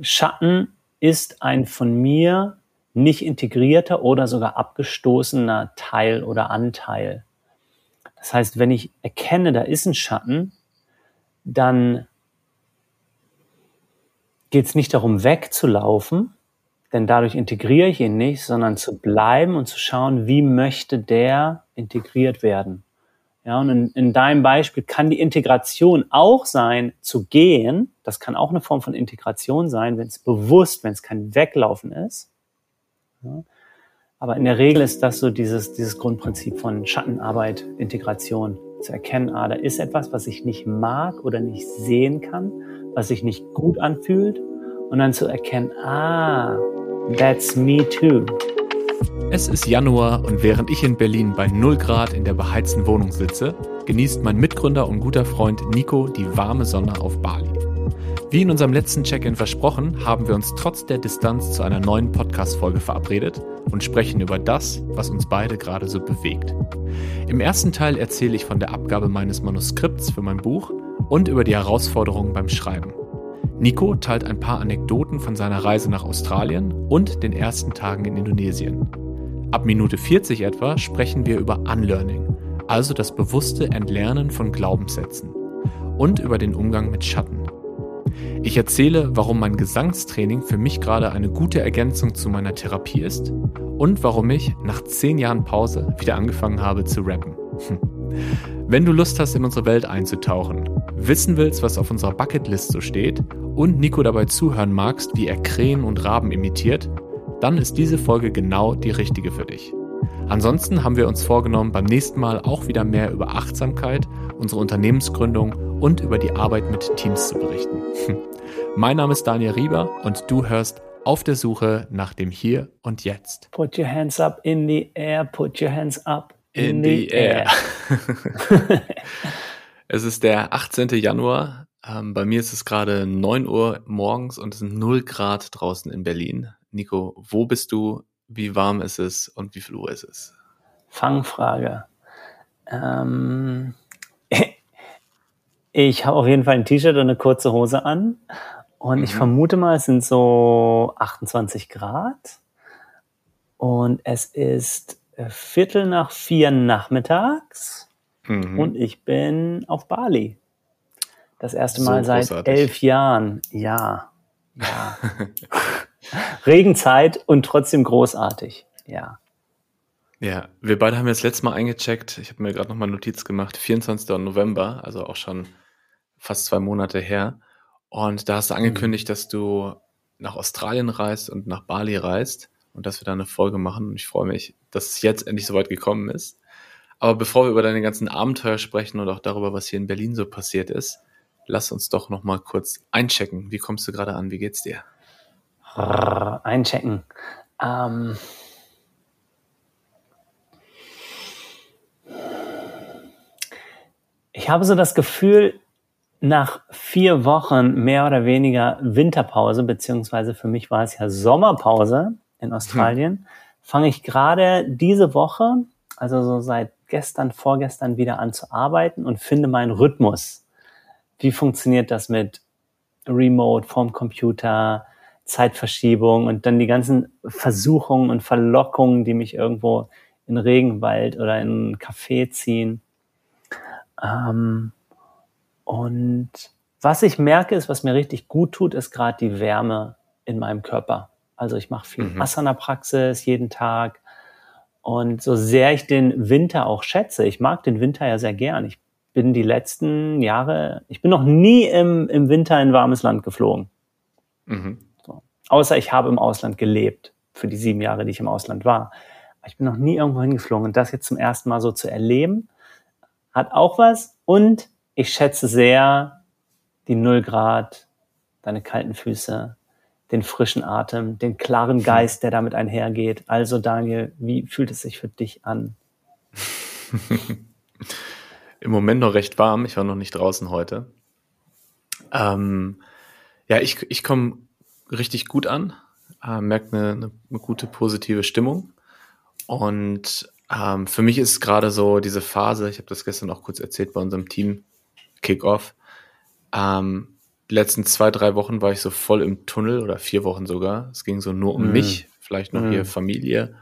Schatten ist ein von mir nicht integrierter oder sogar abgestoßener Teil oder Anteil. Das heißt, wenn ich erkenne, da ist ein Schatten, dann geht es nicht darum, wegzulaufen, denn dadurch integriere ich ihn nicht, sondern zu bleiben und zu schauen, wie möchte der integriert werden. Ja, und in, in deinem Beispiel kann die Integration auch sein, zu gehen. Das kann auch eine Form von Integration sein, wenn es bewusst, wenn es kein Weglaufen ist. Ja. Aber in der Regel ist das so dieses, dieses Grundprinzip von Schattenarbeit, Integration. Zu erkennen, ah, da ist etwas, was ich nicht mag oder nicht sehen kann, was sich nicht gut anfühlt. Und dann zu erkennen, ah, that's me too. Es ist Januar und während ich in Berlin bei 0 Grad in der beheizten Wohnung sitze, genießt mein Mitgründer und guter Freund Nico die warme Sonne auf Bali. Wie in unserem letzten Check-in versprochen, haben wir uns trotz der Distanz zu einer neuen Podcast-Folge verabredet und sprechen über das, was uns beide gerade so bewegt. Im ersten Teil erzähle ich von der Abgabe meines Manuskripts für mein Buch und über die Herausforderungen beim Schreiben. Nico teilt ein paar Anekdoten von seiner Reise nach Australien und den ersten Tagen in Indonesien. Ab Minute 40 etwa sprechen wir über Unlearning, also das bewusste Entlernen von Glaubenssätzen und über den Umgang mit Schatten. Ich erzähle, warum mein Gesangstraining für mich gerade eine gute Ergänzung zu meiner Therapie ist und warum ich nach zehn Jahren Pause wieder angefangen habe zu rappen. Wenn du Lust hast, in unsere Welt einzutauchen, wissen willst, was auf unserer Bucketlist so steht und Nico dabei zuhören magst, wie er Krähen und Raben imitiert, dann ist diese Folge genau die richtige für dich. Ansonsten haben wir uns vorgenommen, beim nächsten Mal auch wieder mehr über Achtsamkeit, unsere Unternehmensgründung und über die Arbeit mit Teams zu berichten. Mein Name ist Daniel Rieber und du hörst auf der Suche nach dem Hier und Jetzt. Put your hands up in the air, put your hands up in, in the, the, air. air. es ist der 18. Januar. Ähm, bei mir ist es gerade 9 Uhr morgens und es sind 0 Grad draußen in Berlin. Nico, wo bist du? Wie warm ist es und wie viel Uhr ist es? Fangfrage. Ähm, ich habe auf jeden Fall ein T-Shirt und eine kurze Hose an. Und mhm. ich vermute mal, es sind so 28 Grad. Und es ist Viertel nach vier nachmittags. Mhm. Und ich bin auf Bali. Das erste Mal so seit elf Jahren. Ja. Ja. Regenzeit und trotzdem großartig. Ja. Ja, wir beide haben jetzt letztes Mal eingecheckt. Ich habe mir gerade nochmal Notiz gemacht. 24. November, also auch schon fast zwei Monate her. Und da hast du angekündigt, dass du nach Australien reist und nach Bali reist und dass wir da eine Folge machen. Und ich freue mich, dass es jetzt endlich soweit gekommen ist. Aber bevor wir über deine ganzen Abenteuer sprechen und auch darüber, was hier in Berlin so passiert ist, lass uns doch noch mal kurz einchecken. Wie kommst du gerade an? Wie geht's dir? Einchecken. Ähm ich habe so das Gefühl, nach vier Wochen mehr oder weniger Winterpause, beziehungsweise für mich war es ja Sommerpause in Australien, hm. fange ich gerade diese Woche, also so seit gestern, vorgestern wieder an zu arbeiten und finde meinen Rhythmus. Wie funktioniert das mit Remote, vom Computer, Zeitverschiebung und dann die ganzen Versuchungen und Verlockungen, die mich irgendwo in Regenwald oder in einen Café ziehen. Ähm, und was ich merke, ist, was mir richtig gut tut, ist gerade die Wärme in meinem Körper. Also ich mache viel mhm. Asana-Praxis jeden Tag. Und so sehr ich den Winter auch schätze, ich mag den Winter ja sehr gern. Ich bin die letzten Jahre, ich bin noch nie im, im Winter in warmes Land geflogen. Mhm. Außer ich habe im Ausland gelebt, für die sieben Jahre, die ich im Ausland war. Aber ich bin noch nie irgendwo hingeflogen. Und das jetzt zum ersten Mal so zu erleben, hat auch was. Und ich schätze sehr die Null Grad, deine kalten Füße, den frischen Atem, den klaren Geist, der damit einhergeht. Also Daniel, wie fühlt es sich für dich an? Im Moment noch recht warm. Ich war noch nicht draußen heute. Ähm, ja, ich, ich komme richtig gut an, äh, merke eine, eine, eine, gute positive Stimmung. Und ähm, für mich ist gerade so diese Phase, ich habe das gestern auch kurz erzählt bei unserem Team Kickoff, ähm, die letzten zwei, drei Wochen war ich so voll im Tunnel oder vier Wochen sogar. Es ging so nur um mm. mich, vielleicht noch mm. hier Familie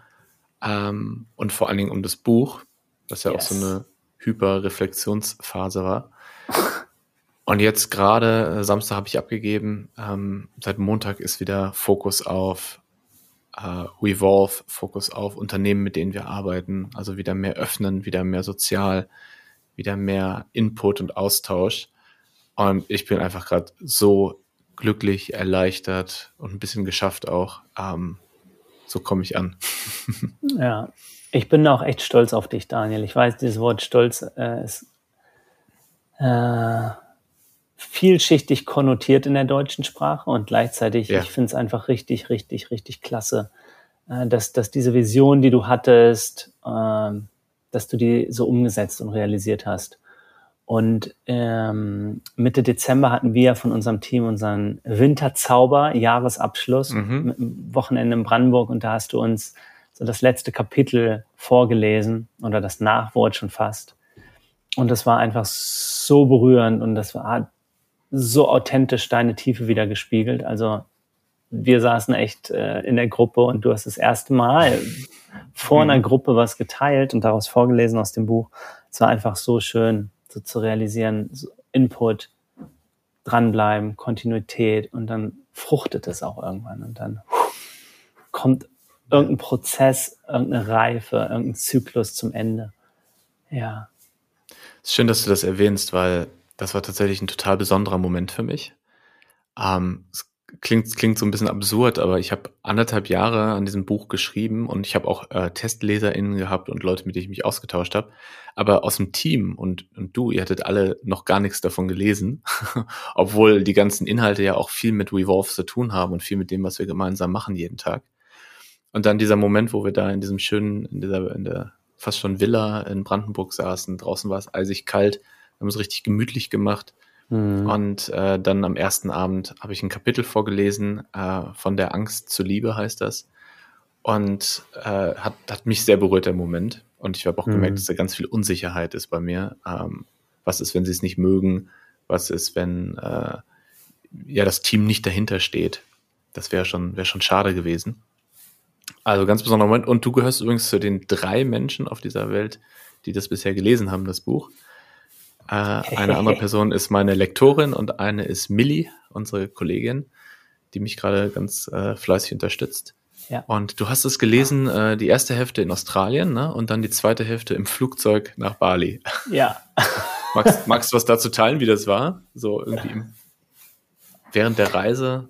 ähm, und vor allen Dingen um das Buch, was ja yes. auch so eine Hyperreflexionsphase war. Und jetzt gerade, äh, Samstag habe ich abgegeben, ähm, seit Montag ist wieder Fokus auf äh, Revolve, Fokus auf Unternehmen, mit denen wir arbeiten, also wieder mehr öffnen, wieder mehr sozial, wieder mehr Input und Austausch. Und ich bin einfach gerade so glücklich, erleichtert und ein bisschen geschafft auch. Ähm, so komme ich an. ja, ich bin auch echt stolz auf dich, Daniel. Ich weiß, dieses Wort Stolz äh, ist äh, vielschichtig konnotiert in der deutschen Sprache und gleichzeitig, ja. ich finde es einfach richtig, richtig, richtig klasse, äh, dass, dass diese Vision, die du hattest, äh, dass du die so umgesetzt und realisiert hast. Und ähm, Mitte Dezember hatten wir von unserem Team unseren Winterzauber Jahresabschluss mhm. Wochenende in Brandenburg und da hast du uns so das letzte Kapitel vorgelesen oder das Nachwort schon fast. Und das war einfach so berührend und das war so authentisch deine Tiefe wieder gespiegelt. Also wir saßen echt äh, in der Gruppe und du hast das erste Mal vor einer mhm. Gruppe was geteilt und daraus vorgelesen aus dem Buch. Es war einfach so schön so zu realisieren, so Input, dranbleiben, Kontinuität und dann fruchtet es auch irgendwann und dann kommt irgendein Prozess, irgendeine Reife, irgendein Zyklus zum Ende. Ja. Es ist schön, dass du das erwähnst, weil das war tatsächlich ein total besonderer Moment für mich. Ähm, es klingt, klingt so ein bisschen absurd, aber ich habe anderthalb Jahre an diesem Buch geschrieben und ich habe auch äh, TestleserInnen gehabt und Leute, mit denen ich mich ausgetauscht habe. Aber aus dem Team und, und du, ihr hattet alle noch gar nichts davon gelesen, obwohl die ganzen Inhalte ja auch viel mit Revolve zu tun haben und viel mit dem, was wir gemeinsam machen jeden Tag. Und dann dieser Moment, wo wir da in diesem schönen, in dieser, in der fast schon Villa in Brandenburg saßen, draußen war es eisig kalt, haben es richtig gemütlich gemacht Mhm. Und äh, dann am ersten Abend habe ich ein Kapitel vorgelesen, äh, von der Angst zur Liebe heißt das. Und äh, hat, hat mich sehr berührt, der Moment. Und ich habe auch mhm. gemerkt, dass da ganz viel Unsicherheit ist bei mir. Ähm, was ist, wenn sie es nicht mögen? Was ist, wenn äh, ja das Team nicht dahinter steht? Das wäre schon, wäre schon schade gewesen. Also ganz besonderer Moment. Und du gehörst übrigens zu den drei Menschen auf dieser Welt, die das bisher gelesen haben, das Buch. Äh, eine andere Person ist meine Lektorin und eine ist Millie, unsere Kollegin, die mich gerade ganz äh, fleißig unterstützt. Ja. Und du hast es gelesen, äh, die erste Hälfte in Australien ne? und dann die zweite Hälfte im Flugzeug nach Bali. Ja. magst, magst du was dazu teilen, wie das war? So irgendwie im, während der Reise?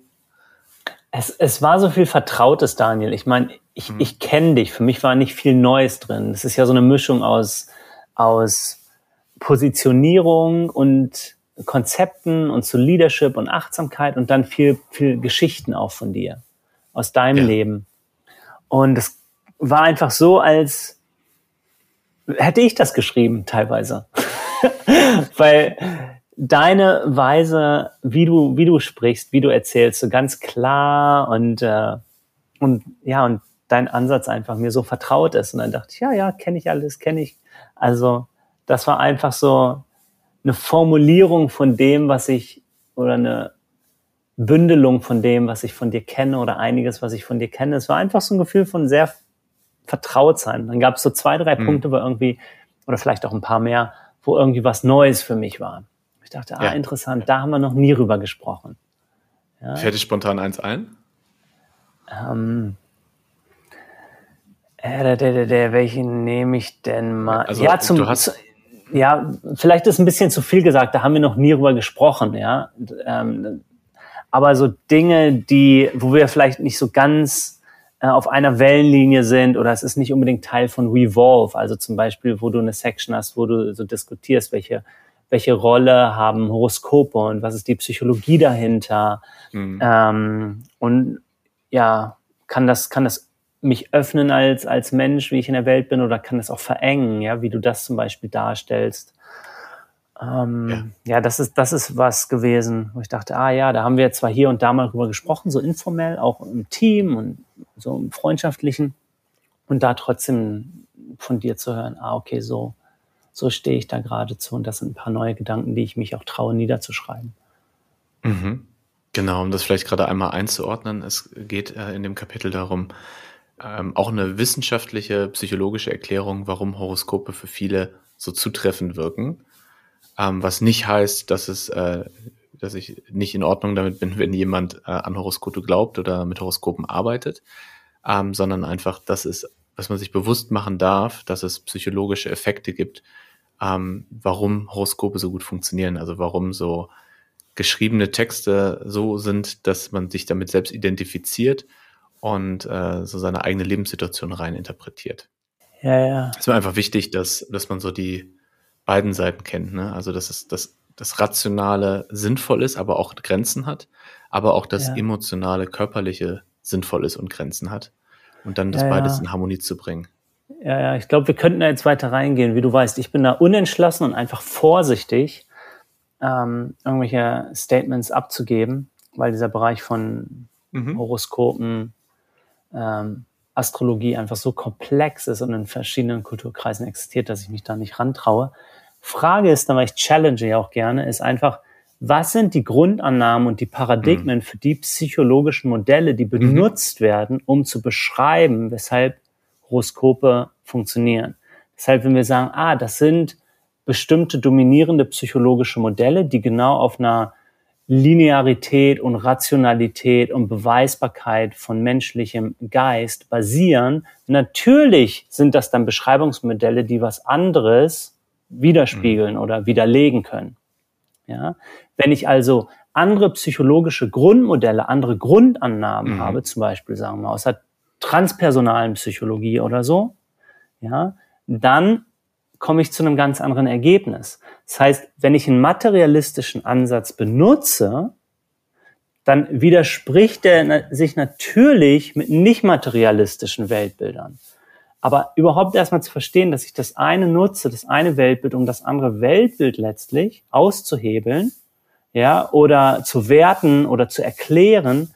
Es, es war so viel Vertrautes, Daniel. Ich meine, ich, hm. ich kenne dich. Für mich war nicht viel Neues drin. Das ist ja so eine Mischung aus, aus Positionierung und Konzepten und zu Leadership und Achtsamkeit und dann viel, viel Geschichten auch von dir, aus deinem ja. Leben. Und es war einfach so, als hätte ich das geschrieben, teilweise. Weil deine Weise, wie du, wie du sprichst, wie du erzählst, so ganz klar und, äh, und ja, und dein Ansatz einfach mir so vertraut ist. Und dann dachte ich, ja, ja, kenne ich alles, kenne ich. Also das war einfach so eine Formulierung von dem, was ich, oder eine Bündelung von dem, was ich von dir kenne oder einiges, was ich von dir kenne. Es war einfach so ein Gefühl von sehr vertraut sein. Dann gab es so zwei, drei mhm. Punkte, wo irgendwie, oder vielleicht auch ein paar mehr, wo irgendwie was Neues für mich war. Ich dachte, ah, ja. interessant, da haben wir noch nie drüber gesprochen. Ja. Fällt dir spontan eins ein? Ähm, äh, der, der, der, welchen nehme ich denn mal? Also, ja, zum, du hast, ja, vielleicht ist ein bisschen zu viel gesagt, da haben wir noch nie drüber gesprochen, ja. Ähm, aber so Dinge, die, wo wir vielleicht nicht so ganz äh, auf einer Wellenlinie sind oder es ist nicht unbedingt Teil von Revolve, also zum Beispiel, wo du eine Section hast, wo du so diskutierst, welche, welche Rolle haben Horoskope und was ist die Psychologie dahinter. Mhm. Ähm, und ja, kann das, kann das mich öffnen als, als Mensch, wie ich in der Welt bin, oder kann es auch verengen, ja, wie du das zum Beispiel darstellst. Ähm, ja. ja, das ist, das ist was gewesen, wo ich dachte, ah ja, da haben wir zwar hier und da mal drüber gesprochen, so informell, auch im Team und so im Freundschaftlichen. Und da trotzdem von dir zu hören, ah, okay, so, so stehe ich da geradezu. Und das sind ein paar neue Gedanken, die ich mich auch traue, niederzuschreiben. Mhm. Genau, um das vielleicht gerade einmal einzuordnen. Es geht äh, in dem Kapitel darum, ähm, auch eine wissenschaftliche, psychologische Erklärung, warum Horoskope für viele so zutreffend wirken. Ähm, was nicht heißt, dass es, äh, dass ich nicht in Ordnung damit bin, wenn jemand äh, an Horoskope glaubt oder mit Horoskopen arbeitet, ähm, sondern einfach, dass es, dass man sich bewusst machen darf, dass es psychologische Effekte gibt, ähm, warum Horoskope so gut funktionieren, also warum so geschriebene Texte so sind, dass man sich damit selbst identifiziert und äh, so seine eigene Lebenssituation rein interpretiert. Ja, ja. Es ist mir einfach wichtig, dass, dass man so die beiden Seiten kennt. Ne? Also, dass es das, das Rationale sinnvoll ist, aber auch Grenzen hat, aber auch das ja. emotionale, körperliche sinnvoll ist und Grenzen hat. Und dann das ja, beides in Harmonie zu bringen. Ja, ja, ich glaube, wir könnten da jetzt weiter reingehen. Wie du weißt, ich bin da unentschlossen und einfach vorsichtig, ähm, irgendwelche Statements abzugeben, weil dieser Bereich von mhm. Horoskopen, ähm, Astrologie einfach so komplex ist und in verschiedenen Kulturkreisen existiert, dass ich mich da nicht rantraue. Frage ist dann, weil ich challenge ja auch gerne, ist einfach, was sind die Grundannahmen und die Paradigmen mhm. für die psychologischen Modelle, die mhm. benutzt mhm. werden, um zu beschreiben, weshalb Horoskope funktionieren. Deshalb, wenn wir sagen, ah, das sind bestimmte dominierende psychologische Modelle, die genau auf einer Linearität und Rationalität und Beweisbarkeit von menschlichem Geist basieren. Natürlich sind das dann Beschreibungsmodelle, die was anderes widerspiegeln mhm. oder widerlegen können. Ja? Wenn ich also andere psychologische Grundmodelle, andere Grundannahmen mhm. habe, zum Beispiel sagen wir aus der transpersonalen Psychologie oder so, ja, dann komme ich zu einem ganz anderen Ergebnis. Das heißt, wenn ich einen materialistischen Ansatz benutze, dann widerspricht er sich natürlich mit nicht materialistischen Weltbildern. Aber überhaupt erstmal zu verstehen, dass ich das eine nutze, das eine Weltbild, um das andere Weltbild letztlich auszuhebeln, ja, oder zu werten oder zu erklären,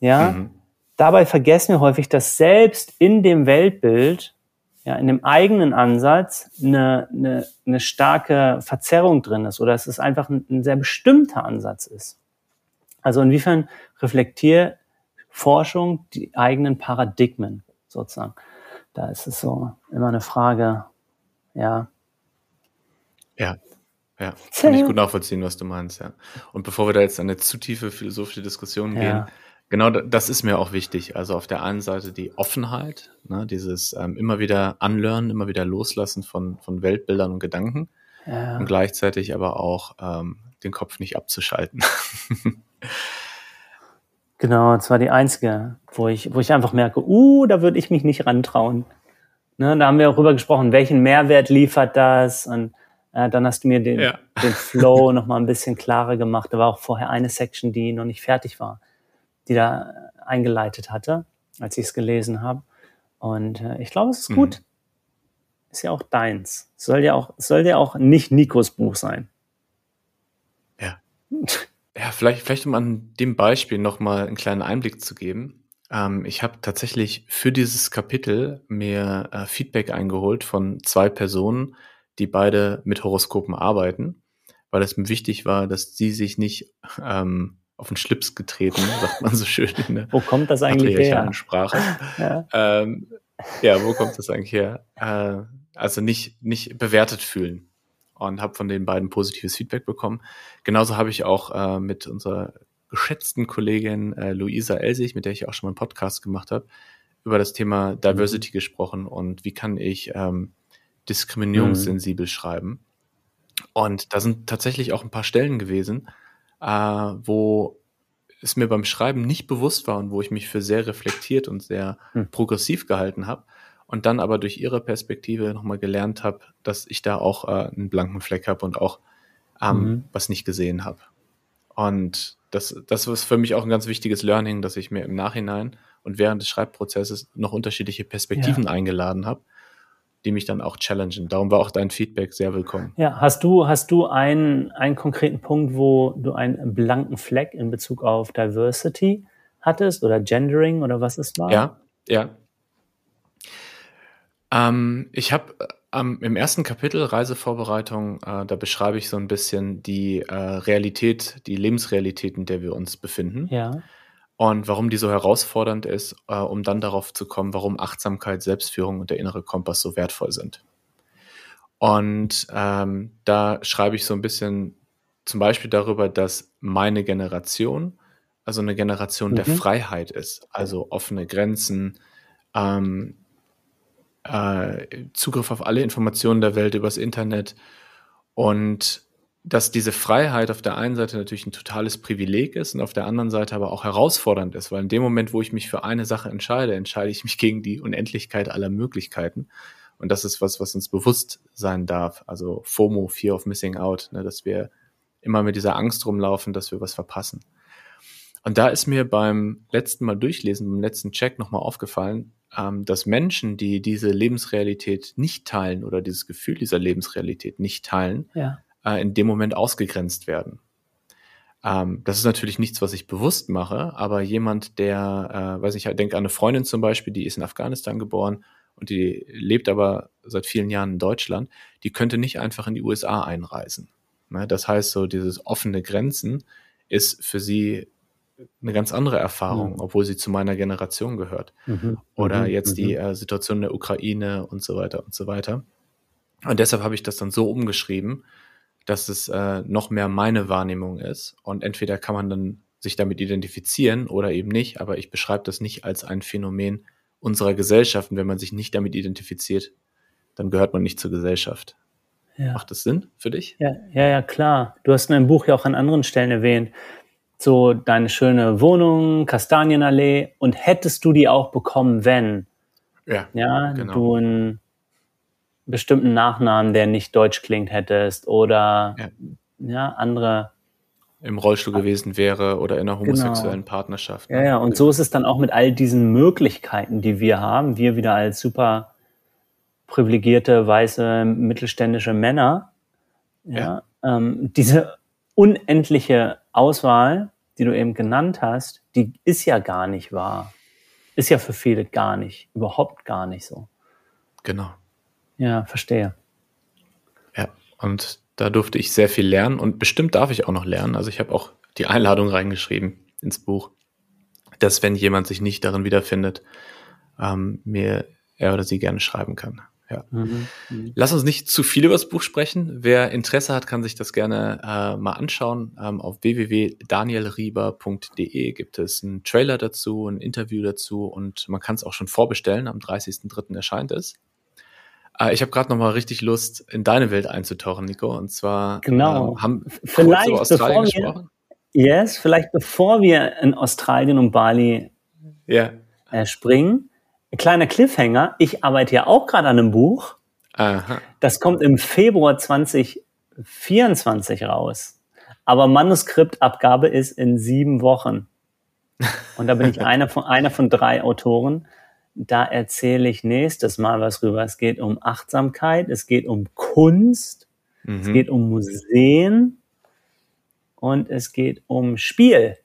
ja, mhm. dabei vergessen wir häufig, dass selbst in dem Weltbild ja, in dem eigenen Ansatz eine, eine, eine starke Verzerrung drin ist oder dass es einfach ein, ein sehr bestimmter Ansatz ist. Also inwiefern reflektiert Forschung die eigenen Paradigmen sozusagen? Da ist es so immer eine Frage, ja. Ja, ja, kann ich gut nachvollziehen, was du meinst, ja. Und bevor wir da jetzt eine zu tiefe philosophische Diskussion ja. gehen, Genau, das ist mir auch wichtig. Also auf der einen Seite die Offenheit, ne, dieses ähm, immer wieder anlernen, immer wieder loslassen von, von Weltbildern und Gedanken ja. und gleichzeitig aber auch ähm, den Kopf nicht abzuschalten. genau, das war die einzige, wo ich, wo ich einfach merke, uh, da würde ich mich nicht rantrauen. Ne, da haben wir auch drüber gesprochen, welchen Mehrwert liefert das und äh, dann hast du mir den, ja. den Flow nochmal ein bisschen klarer gemacht. Da war auch vorher eine Section, die noch nicht fertig war die da eingeleitet hatte, als ich es gelesen habe. Und äh, ich glaube, es ist gut. Mhm. Ist ja auch deins. Soll ja auch, soll ja auch nicht Nikos Buch sein. Ja. Ja, vielleicht, vielleicht um an dem Beispiel nochmal einen kleinen Einblick zu geben. Ähm, ich habe tatsächlich für dieses Kapitel mir äh, Feedback eingeholt von zwei Personen, die beide mit Horoskopen arbeiten, weil es mir wichtig war, dass sie sich nicht ähm, auf den Schlips getreten, sagt man so schön in der Wo kommt das eigentlich her? Sprache. ja. Ähm, ja, wo kommt das eigentlich her? Äh, also nicht, nicht bewertet fühlen. Und habe von den beiden positives Feedback bekommen. Genauso habe ich auch äh, mit unserer geschätzten Kollegin äh, Luisa Elsig, mit der ich auch schon mal einen Podcast gemacht habe, über das Thema Diversity mhm. gesprochen und wie kann ich ähm, diskriminierungssensibel mhm. schreiben. Und da sind tatsächlich auch ein paar Stellen gewesen, äh, wo es mir beim Schreiben nicht bewusst war und wo ich mich für sehr reflektiert und sehr hm. progressiv gehalten habe und dann aber durch ihre Perspektive nochmal gelernt habe, dass ich da auch äh, einen blanken Fleck habe und auch ähm, mhm. was nicht gesehen habe. Und das, das ist für mich auch ein ganz wichtiges Learning, dass ich mir im Nachhinein und während des Schreibprozesses noch unterschiedliche Perspektiven ja. eingeladen habe die mich dann auch challengen. Darum war auch dein Feedback sehr willkommen. Ja, hast du, hast du einen, einen konkreten Punkt, wo du einen blanken Fleck in Bezug auf Diversity hattest oder Gendering oder was es war? Ja, ja. Ähm, ich habe Um, Im ersten Kapitel Reisevorbereitung, äh, da beschreibe ich so ein bisschen die äh, Realität, die Lebensrealität, in der wir uns befinden. Ja. Und warum die so herausfordernd ist, äh, um dann darauf zu kommen, warum Achtsamkeit, Selbstführung und der innere Kompass so wertvoll sind. Und ähm, da schreibe ich so ein bisschen zum Beispiel darüber, dass meine Generation, also eine Generation mhm. der Freiheit ist, also offene Grenzen, ähm, äh, Zugriff auf alle Informationen der Welt übers Internet und dass diese Freiheit auf der einen Seite natürlich ein totales Privileg ist und auf der anderen Seite aber auch herausfordernd ist, weil in dem Moment, wo ich mich für eine Sache entscheide, entscheide ich mich gegen die Unendlichkeit aller Möglichkeiten. Und das ist was, was uns bewusst sein darf. Also FOMO, Fear of Missing Out, ne, dass wir immer mit dieser Angst rumlaufen, dass wir was verpassen. Und da ist mir beim letzten Mal durchlesen, beim letzten Check nochmal aufgefallen, ähm, dass Menschen, die diese Lebensrealität nicht teilen oder dieses Gefühl dieser Lebensrealität nicht teilen, ja. Äh, in dem Moment ausgegrenzt werden. Ähm, das ist natürlich nichts, was ich bewusst mache, aber jemand, der, äh, weiß ich, denke an eine Freundin zum Beispiel, die ist in Afghanistan geboren und die lebt aber seit vielen Jahren in Deutschland, die könnte nicht einfach in die USA einreisen. Ne? Das heißt, so dieses offene Grenzen ist für sie eine ganz andere Erfahrung, mhm. obwohl sie zu meiner Generation gehört. Mhm. Oder mhm. jetzt die mhm. äh, Situation in der Ukraine und so weiter und so weiter. Und deshalb habe ich das dann so umgeschrieben, dass es äh, noch mehr meine Wahrnehmung ist. Und entweder kann man dann sich damit identifizieren oder eben nicht, aber ich beschreibe das nicht als ein Phänomen unserer Gesellschaft. Und wenn man sich nicht damit identifiziert, dann gehört man nicht zur Gesellschaft. Ja. Macht das Sinn für dich? Ja, ja, ja, klar. Du hast in deinem Buch ja auch an anderen Stellen erwähnt, so deine schöne Wohnung, Kastanienallee und hättest du die auch bekommen, wenn ja, ja genau. du einen bestimmten Nachnamen, der nicht deutsch klingt, hättest oder ja, ja andere im Rollstuhl gewesen wäre oder in einer genau. homosexuellen genau. Partnerschaft. Ne? Ja, ja, und so ist es dann auch mit all diesen Möglichkeiten, die wir haben, wir wieder als super privilegierte, weiße, mittelständische Männer, ja, ja. Ähm, diese unendliche Auswahl, die du eben genannt hast, die ist ja gar nicht wahr. Ist ja für viele gar nicht, überhaupt gar nicht so. Genau. Ja, verstehe. Ja, und da durfte ich sehr viel lernen und bestimmt darf ich auch noch lernen. Also ich habe auch die Einladung reingeschrieben ins Buch, dass wenn jemand sich nicht darin wiederfindet, ähm, mir er oder sie gerne schreiben kann. Ja. Mhm. mhm. Lass uns nicht zu viel über das Buch sprechen. Wer Interesse hat, kann sich das gerne äh, mal anschauen. Ähm, auf www.danielrieber.de gibt es einen Trailer dazu, ein Interview dazu und man kann es auch schon vorbestellen. Am 30.03. erscheint es. Äh, ich habe gerade noch mal richtig Lust, in deine Welt einzutauchen, Nico. Und zwar genau. äh, haben vielleicht über Australien wir, gesprochen. Yes, vielleicht bevor wir in Australien und Bali yeah. äh, springen, ein kleiner Cliffhanger. Ich arbeite ja auch gerade an einem Buch. Aha. Das kommt im Februar 2024 raus. Aber Manuskriptabgabe ist in sieben Wochen. Und da bin ich einer von, einer von drei Autoren. Da erzähle ich nächstes Mal was rüber. Es geht um Achtsamkeit, es geht um Kunst, mhm. es geht um Museen und es geht um Spiel.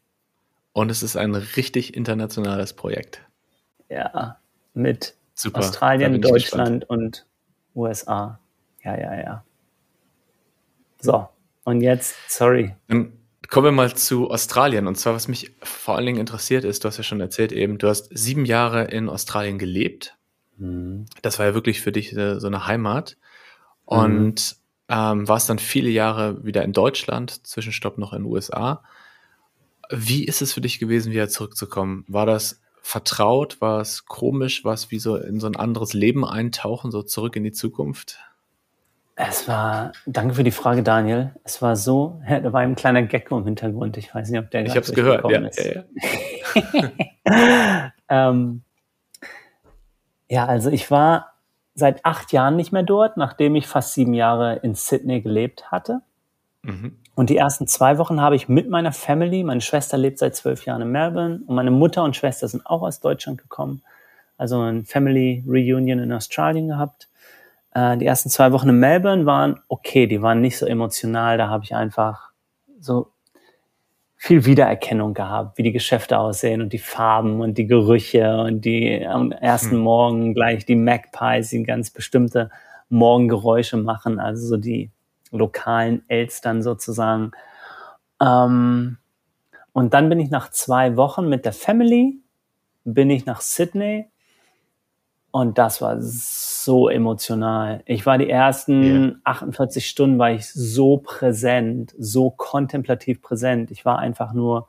Und es ist ein richtig internationales Projekt. Ja, mit Super, Australien, Deutschland und USA. Ja, ja, ja. So, und jetzt, sorry. Dann kommen wir mal zu Australien. Und zwar, was mich vor allen Dingen interessiert ist, du hast ja schon erzählt eben, du hast sieben Jahre in Australien gelebt. Mhm. Das war ja wirklich für dich äh, so eine Heimat. Und mhm. ähm, warst dann viele Jahre wieder in Deutschland, Zwischenstopp noch in den USA. Wie ist es für dich gewesen, wieder zurückzukommen? War das vertraut? War es komisch? War es wie so in so ein anderes Leben eintauchen, so zurück in die Zukunft? Es war, danke für die Frage, Daniel. Es war so, da war ein kleiner Gecko im Hintergrund. Ich weiß nicht, ob der Ich habe es gehört, ja, ist. Ja, ja. ähm, ja, also ich war seit acht Jahren nicht mehr dort, nachdem ich fast sieben Jahre in Sydney gelebt hatte. Mhm. Und die ersten zwei Wochen habe ich mit meiner Family, meine Schwester lebt seit zwölf Jahren in Melbourne und meine Mutter und Schwester sind auch aus Deutschland gekommen. Also ein Family Reunion in Australien gehabt. Äh, die ersten zwei Wochen in Melbourne waren okay, die waren nicht so emotional. Da habe ich einfach so viel Wiedererkennung gehabt, wie die Geschäfte aussehen und die Farben und die Gerüche und die am ersten hm. Morgen gleich die Magpies, die ganz bestimmte Morgengeräusche machen, also so die lokalen Elstern sozusagen. Ähm, und dann bin ich nach zwei Wochen mit der Family, bin ich nach Sydney und das war so emotional. Ich war die ersten yeah. 48 Stunden war ich so präsent, so kontemplativ präsent. Ich war einfach nur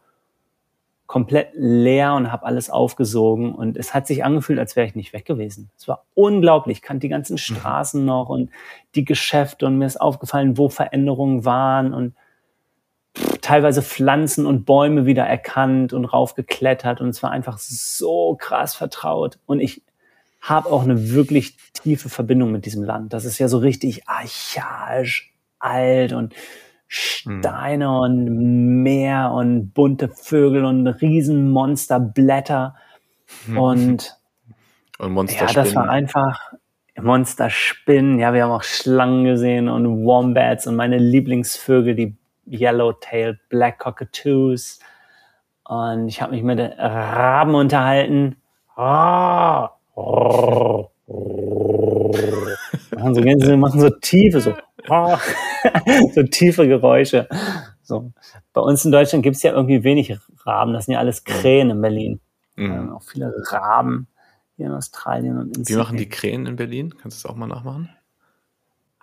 komplett leer und habe alles aufgesogen und es hat sich angefühlt, als wäre ich nicht weg gewesen. Es war unglaublich. Ich kannte die ganzen mhm. Straßen mhm. noch und die Geschäfte und mir ist aufgefallen, wo Veränderungen waren und teilweise Pflanzen und Bäume wieder erkannt und raufgeklettert und es war einfach so krass vertraut und ich habe auch eine wirklich tiefe Verbindung mit diesem Land. Das ist ja so richtig archaisch alt und Steine hm. und Meer und bunte Vögel und Riesenmonsterblätter hm. und und Monsterspinnen. Ja, das war einfach Monsterspinnen. Ja, wir haben auch Schlangen gesehen und Wombats und meine Lieblingsvögel, die Yellowtail Black Cockatoos. Und ich habe mich mit Raben unterhalten. Oh, oh, machen so, machen so tiefe, so, so tiefe Geräusche. So. Bei uns in Deutschland gibt es ja irgendwie wenig Raben. Das sind ja alles Krähen in Berlin. Mhm. auch viele Raben hier in Australien und in Wie machen die Krähen in Berlin? Kannst du das auch mal nachmachen?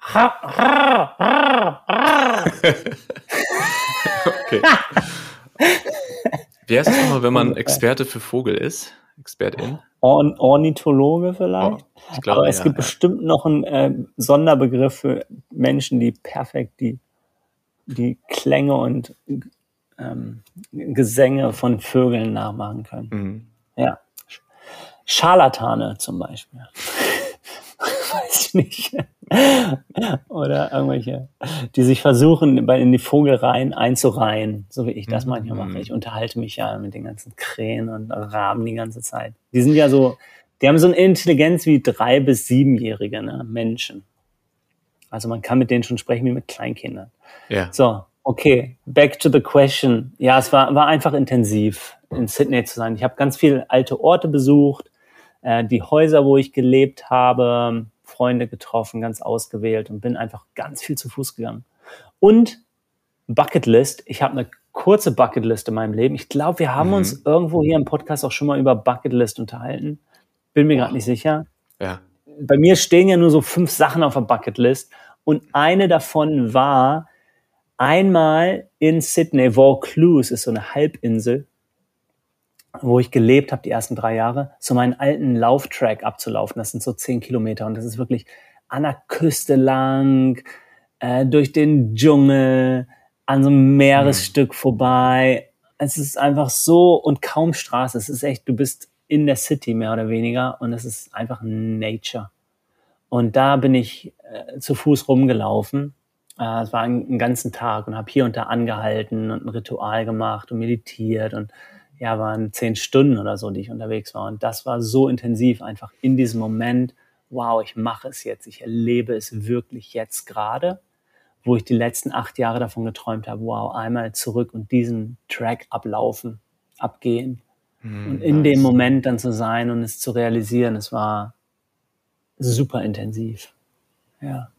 okay. Wie heißt es nochmal, wenn man Experte für Vogel ist? Expertin? Orn Ornithologe vielleicht. Oh, glaube, Aber es ja, gibt ja. bestimmt noch einen äh, Sonderbegriff für Menschen, die perfekt die, die Klänge und ähm, Gesänge von Vögeln nachmachen können. Mhm. Ja. Scharlatane zum Beispiel. Weiß ich nicht. Oder irgendwelche, die sich versuchen, in die Vogelreihen einzureihen, so wie ich das manchmal mache. Mhm. Ich unterhalte mich ja mit den ganzen Krähen und Raben die ganze Zeit. Die sind ja so, die haben so eine Intelligenz wie drei- bis siebenjährige ne? Menschen. Also man kann mit denen schon sprechen wie mit Kleinkindern. Ja. So, okay, back to the question. Ja, es war, war einfach intensiv, in Sydney zu sein. Ich habe ganz viele alte Orte besucht, äh, die Häuser, wo ich gelebt habe, Freunde getroffen, ganz ausgewählt und bin einfach ganz viel zu Fuß gegangen. Und Bucketlist, ich habe eine kurze Bucketlist in meinem Leben. Ich glaube, wir haben mhm. uns irgendwo hier im Podcast auch schon mal über Bucketlist unterhalten. Bin mir gerade nicht sicher. Ja. Bei mir stehen ja nur so fünf Sachen auf der Bucketlist und eine davon war einmal in Sydney, Vaucluse ist so eine Halbinsel, wo ich gelebt habe die ersten drei Jahre, so meinen alten Lauftrack abzulaufen. Das sind so zehn Kilometer und das ist wirklich an der Küste lang, äh, durch den Dschungel, an so einem Meeresstück mhm. vorbei. Es ist einfach so und kaum Straße. Es ist echt, du bist in der City mehr oder weniger und es ist einfach Nature. Und da bin ich äh, zu Fuß rumgelaufen. Äh, es war einen, einen ganzen Tag und habe hier und da angehalten und ein Ritual gemacht und meditiert und ja, waren zehn Stunden oder so, die ich unterwegs war. Und das war so intensiv, einfach in diesem Moment, wow, ich mache es jetzt, ich erlebe es wirklich jetzt gerade, wo ich die letzten acht Jahre davon geträumt habe, wow, einmal zurück und diesen Track ablaufen, abgehen. Mm, und in nice. dem Moment dann zu sein und es zu realisieren, es war super intensiv. Ja.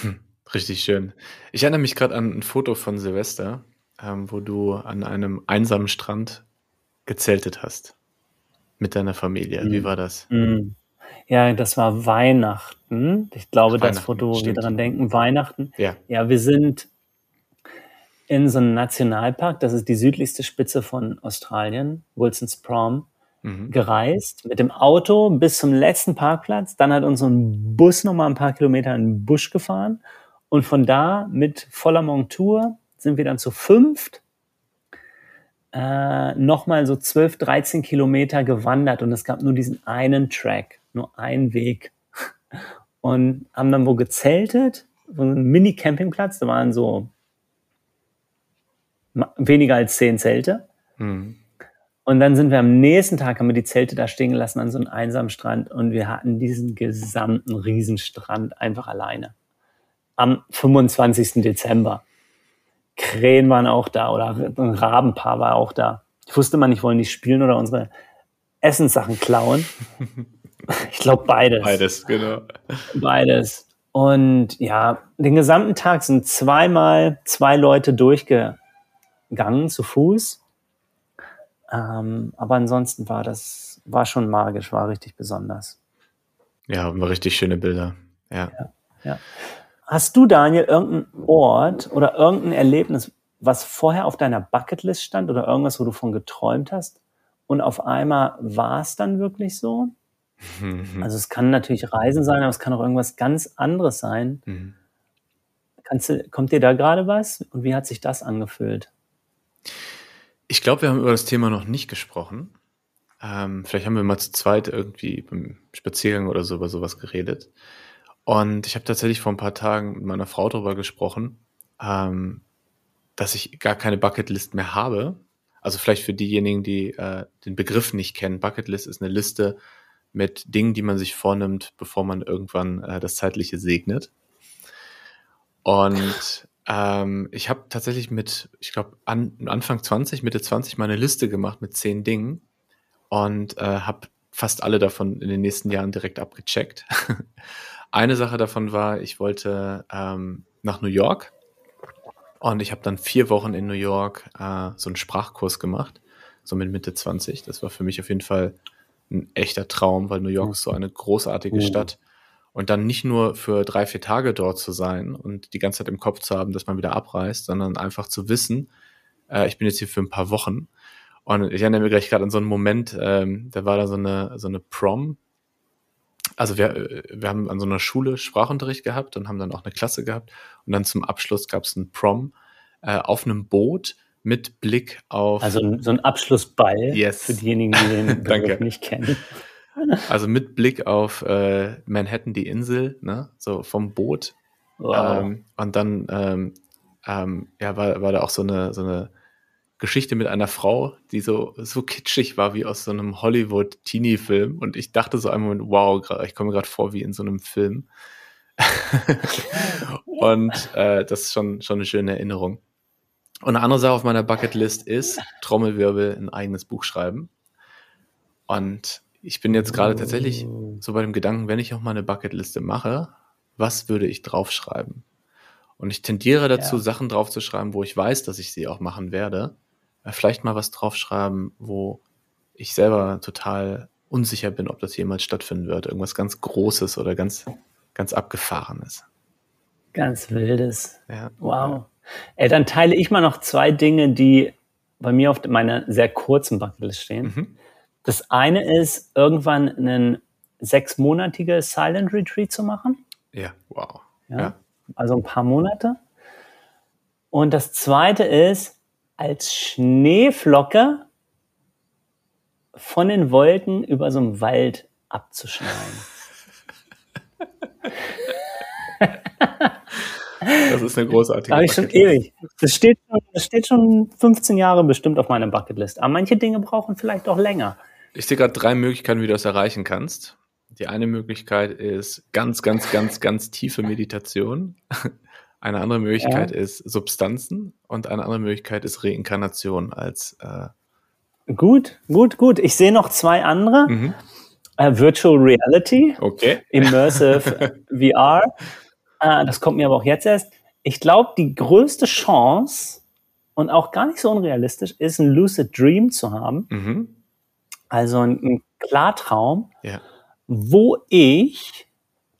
Hm, richtig schön. Ich erinnere mich gerade an ein Foto von Silvester ähm, wo du an einem einsamen Strand gezeltet hast mit deiner Familie. Mhm. Wie war das? Mhm. Ja, das war Weihnachten. Ich glaube, Ach, das Foto, wo wir dran denken, Weihnachten. Ja. ja, wir sind in so einem Nationalpark, das ist die südlichste Spitze von Australien, Wilson's Prom, mhm. gereist mit dem Auto bis zum letzten Parkplatz. Dann hat uns so ein Bus nochmal ein paar Kilometer in den Busch gefahren und von da mit voller Montur sind wir dann zu fünft äh, nochmal so 12, 13 Kilometer gewandert und es gab nur diesen einen Track, nur einen Weg. Und haben dann wo gezeltet, so einen Mini-Campingplatz, da waren so weniger als zehn Zelte. Mhm. Und dann sind wir am nächsten Tag, haben wir die Zelte da stehen gelassen an so einem einsamen Strand und wir hatten diesen gesamten Riesenstrand einfach alleine. Am 25. Dezember. Krähen waren auch da oder ein Rabenpaar war auch da. Ich wusste immer nicht, wollen die spielen oder unsere Essenssachen klauen. Ich glaube beides. Beides, genau. Beides. Und ja, den gesamten Tag sind zweimal zwei Leute durchgegangen zu Fuß. Ähm, aber ansonsten war das, war schon magisch, war richtig besonders. Ja, war richtig schöne Bilder. Ja. ja, ja. Hast du, Daniel, irgendeinen Ort oder irgendein Erlebnis, was vorher auf deiner Bucketlist stand oder irgendwas, wo du von geträumt hast? Und auf einmal war es dann wirklich so? Also es kann natürlich Reisen sein, aber es kann auch irgendwas ganz anderes sein. Mhm. Du, kommt dir da gerade was? Und wie hat sich das angefühlt? Ich glaube, wir haben über das Thema noch nicht gesprochen. Ähm, vielleicht haben wir mal zu zweit irgendwie beim Spaziergang oder so über sowas geredet. Und ich habe tatsächlich vor ein paar Tagen mit meiner Frau darüber gesprochen, ähm, dass ich gar keine Bucketlist mehr habe. Also vielleicht für diejenigen, die äh, den Begriff nicht kennen, Bucketlist ist eine Liste mit Dingen, die man sich vornimmt, bevor man irgendwann äh, das Zeitliche segnet. Und ähm, ich habe tatsächlich mit, ich glaube, an, Anfang 20, Mitte 20 meine Liste gemacht mit zehn Dingen und äh, habe fast alle davon in den nächsten Jahren direkt abgecheckt. Eine Sache davon war, ich wollte ähm, nach New York und ich habe dann vier Wochen in New York äh, so einen Sprachkurs gemacht, so mit Mitte 20. Das war für mich auf jeden Fall ein echter Traum, weil New York ist so eine großartige mhm. Stadt. Und dann nicht nur für drei, vier Tage dort zu sein und die ganze Zeit im Kopf zu haben, dass man wieder abreist, sondern einfach zu wissen, äh, ich bin jetzt hier für ein paar Wochen. Und ich erinnere mich gleich gerade an so einen Moment, ähm, da war da so eine, so eine Prom, also wir, wir haben an so einer Schule Sprachunterricht gehabt und haben dann auch eine Klasse gehabt. Und dann zum Abschluss gab es einen Prom äh, auf einem Boot mit Blick auf. Also so ein Abschlussball yes. für diejenigen, die den Begriff nicht kennen. Also mit Blick auf äh, Manhattan, die Insel, ne? so vom Boot. Wow. Ähm, und dann ähm, ähm, ja, war, war da auch so eine, so eine Geschichte mit einer Frau, die so, so kitschig war wie aus so einem Hollywood-Teenie-Film. Und ich dachte so einen Moment, wow, ich komme gerade vor wie in so einem Film. und äh, das ist schon, schon eine schöne Erinnerung. Und eine andere Sache auf meiner Bucketlist ist Trommelwirbel ein eigenes Buch schreiben. Und ich bin jetzt gerade tatsächlich so bei dem Gedanken, wenn ich auch mal eine Bucketliste mache, was würde ich draufschreiben? Und ich tendiere dazu, ja. Sachen draufzuschreiben, wo ich weiß, dass ich sie auch machen werde. Äh, vielleicht mal was draufschreiben, wo ich selber total unsicher bin, ob das jemals stattfinden wird. Irgendwas ganz Großes oder ganz, ganz Abgefahrenes. Ganz Wildes. Ja. Wow. Ey, dann teile ich mal noch zwei Dinge, die bei mir auf meiner sehr kurzen Bucketlist stehen. Mhm. Das eine ist, irgendwann einen sechsmonatiges Silent Retreat zu machen. Ja, wow. Ja, ja. Also ein paar Monate. Und das zweite ist, als Schneeflocke von den Wolken über so einen Wald abzuschneiden. Das ist eine großartige Habe ich schon ewig. Das steht, das steht schon 15 Jahre bestimmt auf meiner Bucketlist. Aber manche Dinge brauchen vielleicht auch länger. Ich sehe gerade drei Möglichkeiten, wie du das erreichen kannst. Die eine Möglichkeit ist ganz, ganz, ganz, ganz tiefe Meditation. Eine andere Möglichkeit ja. ist Substanzen und eine andere Möglichkeit ist Reinkarnation als äh Gut, gut, gut. Ich sehe noch zwei andere. Mhm. Uh, Virtual Reality, okay. Immersive VR. Uh, das kommt mir aber auch jetzt erst. Ich glaube, die größte Chance und auch gar nicht so unrealistisch ist, ein Lucid Dream zu haben. Mhm. Also ein, ein Klartraum, ja. wo ich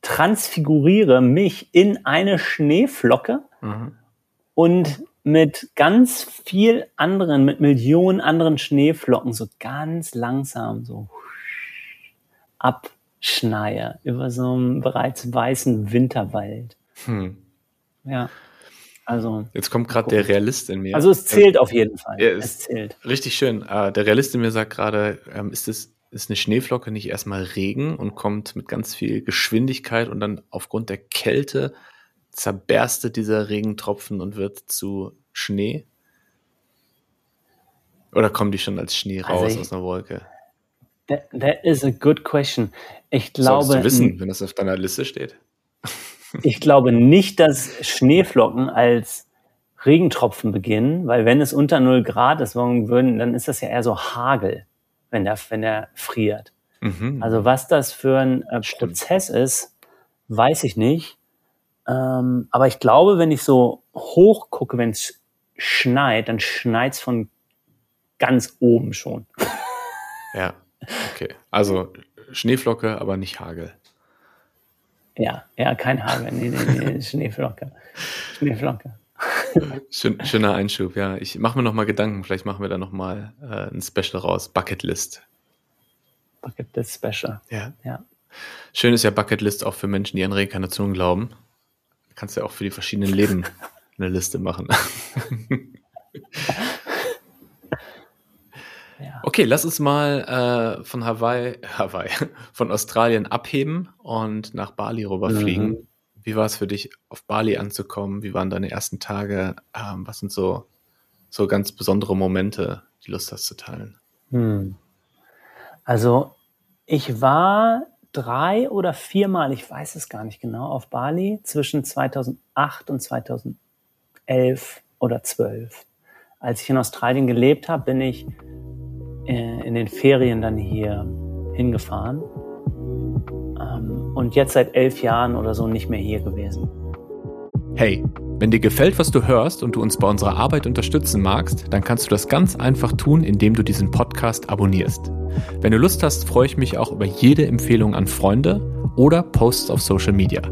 transfiguriere mich in eine Schneeflocke mhm. und mit ganz viel anderen, mit Millionen anderen Schneeflocken so ganz langsam so abschneie über so einen bereits weißen Winterwald. Hm. Ja. Also. Jetzt kommt gerade der Realist in mir. Also es zählt auf jeden Fall. Ja, es zählt. Richtig schön. Uh, der Realist in mir sagt gerade, ähm, ist es ist eine Schneeflocke nicht erstmal Regen und kommt mit ganz viel Geschwindigkeit und dann aufgrund der Kälte zerberstet dieser Regentropfen und wird zu Schnee? Oder kommen die schon als Schnee also raus also ich, aus einer Wolke? That, that, is a good question. Ich glaube. Solltest du wissen, wenn das auf deiner Liste steht. ich glaube nicht, dass Schneeflocken als Regentropfen beginnen, weil wenn es unter 0 Grad ist, würden, dann ist das ja eher so Hagel wenn der, wenn der friert. Mhm. Also was das für ein äh, Prozess ist, weiß ich nicht. Ähm, aber ich glaube, wenn ich so hoch gucke, wenn es schneit, dann schneit es von ganz oben schon. Ja, okay. Also Schneeflocke, aber nicht Hagel. Ja, ja, kein Hagel. Nee, nee, nee, Schneeflocke. Schneeflocke. Schön, schöner Einschub, ja. Ich mache mir noch mal Gedanken. Vielleicht machen wir da noch mal äh, ein Special raus. Bucketlist. Bucketlist Special. Ja. ja. Schön ist ja Bucketlist auch für Menschen, die an Reinkarnation glauben. Du kannst ja auch für die verschiedenen Leben eine Liste machen. ja. Okay, lass uns mal äh, von Hawaii, Hawaii, von Australien abheben und nach Bali rüberfliegen. Mhm. Wie war es für dich, auf Bali anzukommen? Wie waren deine ersten Tage? Ähm, was sind so, so ganz besondere Momente, die Lust hast zu teilen? Hm. Also ich war drei oder viermal, ich weiß es gar nicht genau, auf Bali zwischen 2008 und 2011 oder 12. Als ich in Australien gelebt habe, bin ich äh, in den Ferien dann hier hingefahren und jetzt seit elf Jahren oder so nicht mehr hier gewesen. Hey, wenn dir gefällt, was du hörst und du uns bei unserer Arbeit unterstützen magst, dann kannst du das ganz einfach tun, indem du diesen Podcast abonnierst. Wenn du Lust hast, freue ich mich auch über jede Empfehlung an Freunde oder Posts auf Social Media.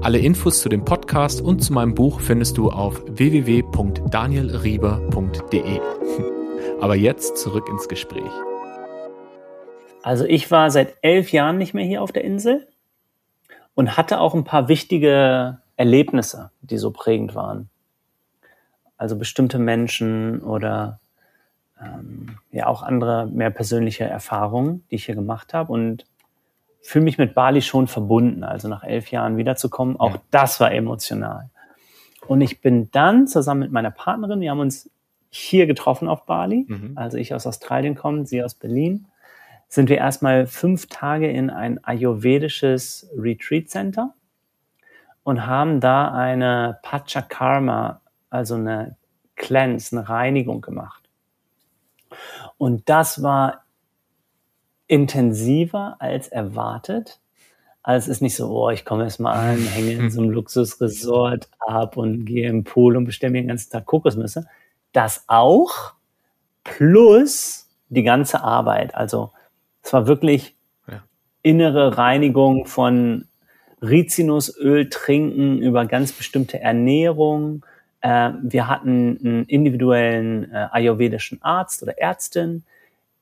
Alle Infos zu dem Podcast und zu meinem Buch findest du auf www.danielrieber.de. Aber jetzt zurück ins Gespräch. Also ich war seit elf Jahren nicht mehr hier auf der Insel und hatte auch ein paar wichtige Erlebnisse, die so prägend waren. Also bestimmte Menschen oder ähm, ja auch andere mehr persönliche Erfahrungen, die ich hier gemacht habe und fühle mich mit Bali schon verbunden. Also nach elf Jahren wiederzukommen, auch ja. das war emotional. Und ich bin dann zusammen mit meiner Partnerin, wir haben uns hier getroffen auf Bali, mhm. also ich aus Australien komme, sie aus Berlin, sind wir erstmal fünf Tage in ein ayurvedisches Retreat Center und haben da eine Pachakarma, also eine Cleanse, eine Reinigung gemacht. Und das war intensiver als erwartet. Also es ist nicht so, oh, ich komme erst mal an, hänge in so einem Luxusresort ab und gehe im Pool und bestelle mir den ganzen Tag Kokosnüsse. Das auch, plus die ganze Arbeit. Also es war wirklich ja. innere Reinigung von Rizinusöl trinken über ganz bestimmte Ernährung, äh, wir hatten einen individuellen äh, ayurvedischen Arzt oder Ärztin,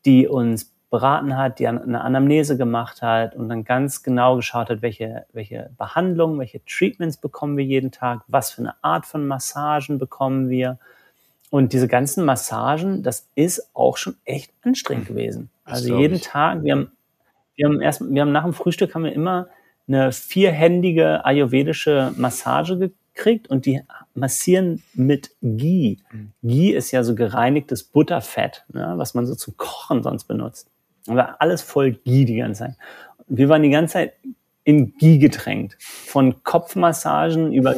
die uns beraten hat, die eine Anamnese gemacht hat und dann ganz genau geschaut hat, welche, welche Behandlungen, welche Treatments bekommen wir jeden Tag, was für eine Art von Massagen bekommen wir. Und diese ganzen Massagen, das ist auch schon echt anstrengend hm. gewesen. Also jeden ich. Tag, wir haben, wir haben erst, wir haben nach dem Frühstück haben wir immer eine vierhändige ayurvedische Massage kriegt und die massieren mit Ghee. Mhm. Ghee ist ja so gereinigtes Butterfett, ne, was man so zum Kochen sonst benutzt. War alles voll Ghee die ganze Zeit. Wir waren die ganze Zeit in Ghee getränkt. Von Kopfmassagen über,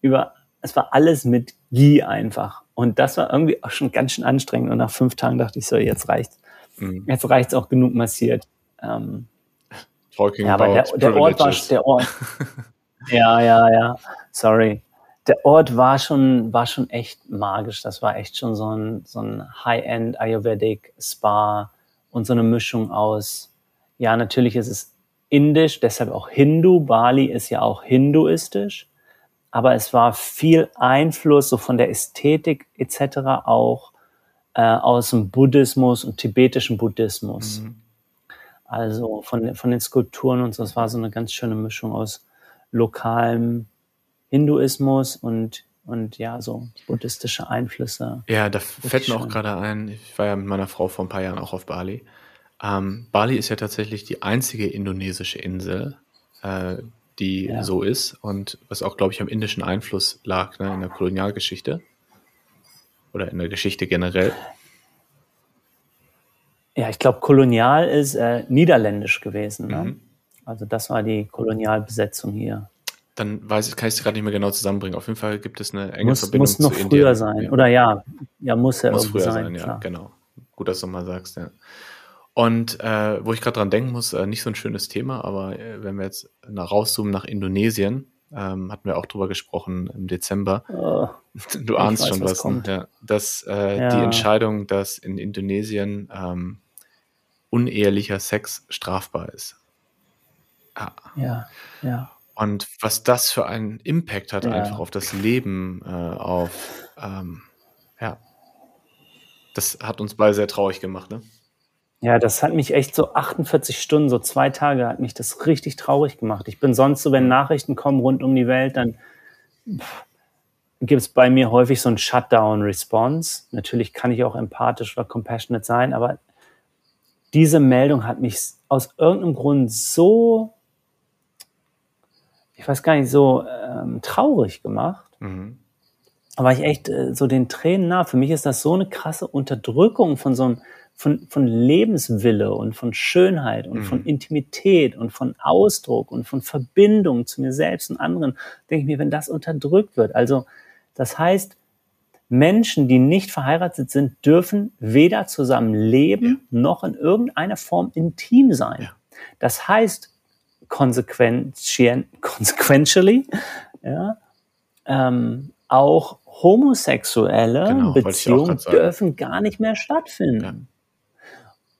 über, es war alles mit Ghee einfach. Und das war irgendwie auch schon ganz schön anstrengend. Und nach fünf Tagen dachte ich so, jetzt reicht's. Mhm. Jetzt reicht's auch genug massiert. Ähm, Talking ja, aber der, der Ort war, der Ort, Ja, ja, ja. Sorry. Der Ort war schon, war schon echt magisch. Das war echt schon so ein, so ein High-End Ayurvedic Spa und so eine Mischung aus, ja, natürlich ist es indisch, deshalb auch Hindu. Bali ist ja auch hinduistisch. Aber es war viel Einfluss so von der Ästhetik etc. auch äh, aus dem Buddhismus und tibetischen Buddhismus. Mhm. Also von, von den Skulpturen und so. Es war so eine ganz schöne Mischung aus lokalem Hinduismus und und ja, so buddhistische Einflüsse. Ja, da fällt mir auch gerade ein, ich war ja mit meiner Frau vor ein paar Jahren auch auf Bali. Ähm, Bali ist ja tatsächlich die einzige indonesische Insel, äh, die ja. so ist und was auch, glaube ich, am indischen Einfluss lag ne, in der Kolonialgeschichte oder in der Geschichte generell. Ja, ich glaube, kolonial ist äh, niederländisch gewesen. Ne? Mhm. Also das war die Kolonialbesetzung hier. Dann weiß ich, kann ich es gerade nicht mehr genau zusammenbringen. Auf jeden Fall gibt es eine enge muss, Verbindung muss noch zu früher sein. Ja. Oder ja, ja, muss ja muss früher sein. sein ja, genau. Gut, dass du mal sagst, ja. Und äh, wo ich gerade dran denken muss, äh, nicht so ein schönes Thema, aber äh, wenn wir jetzt nach rauszoomen nach Indonesien, ähm, hatten wir auch drüber gesprochen im Dezember. Oh, du ahnst weiß, schon was, was ne? ja, dass äh, ja. die Entscheidung, dass in Indonesien ähm, unehelicher Sex strafbar ist. Ah. Ja, ja. Und was das für einen Impact hat ja. einfach auf das Leben, äh, auf ähm, ja, das hat uns beide sehr traurig gemacht, ne? Ja, das hat mich echt so 48 Stunden, so zwei Tage hat mich das richtig traurig gemacht. Ich bin sonst so, wenn mhm. Nachrichten kommen rund um die Welt, dann gibt es bei mir häufig so ein Shutdown-Response. Natürlich kann ich auch empathisch oder compassionate sein, aber diese Meldung hat mich aus irgendeinem Grund so, ich weiß gar nicht, so ähm, traurig gemacht. Mhm. Da war ich echt äh, so den Tränen nah. Für mich ist das so eine krasse Unterdrückung von so einem von, von Lebenswille und von Schönheit und mhm. von Intimität und von Ausdruck und von Verbindung zu mir selbst und anderen, denke ich mir, wenn das unterdrückt wird. Also das heißt, Menschen, die nicht verheiratet sind, dürfen weder zusammen leben ja. noch in irgendeiner Form intim sein. Ja. Das heißt, consequentially, ja, ähm, auch homosexuelle genau, Beziehungen dürfen gar nicht mehr stattfinden.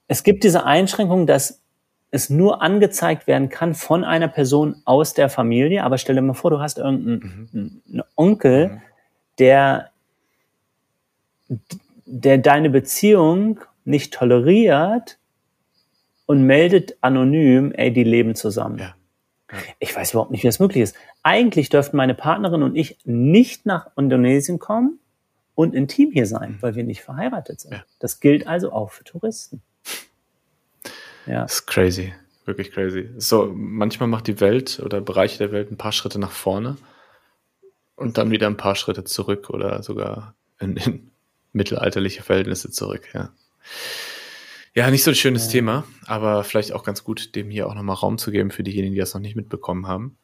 Es gibt diese Einschränkung, dass es nur angezeigt werden kann von einer Person aus der Familie. Aber stell dir mal vor, du hast irgendeinen mhm. Onkel, mhm. der, der deine Beziehung nicht toleriert und meldet anonym, ey, die leben zusammen. Ja. Ja. Ich weiß überhaupt nicht, wie das möglich ist. Eigentlich dürften meine Partnerin und ich nicht nach Indonesien kommen und intim hier sein, mhm. weil wir nicht verheiratet sind. Ja. Das gilt also auch für Touristen. Ja. Das ist crazy. Wirklich crazy. So, manchmal macht die Welt oder Bereiche der Welt ein paar Schritte nach vorne und dann wieder ein paar Schritte zurück oder sogar in, in mittelalterliche Verhältnisse zurück, ja. Ja, nicht so ein schönes ja. Thema, aber vielleicht auch ganz gut, dem hier auch nochmal Raum zu geben für diejenigen, die das noch nicht mitbekommen haben.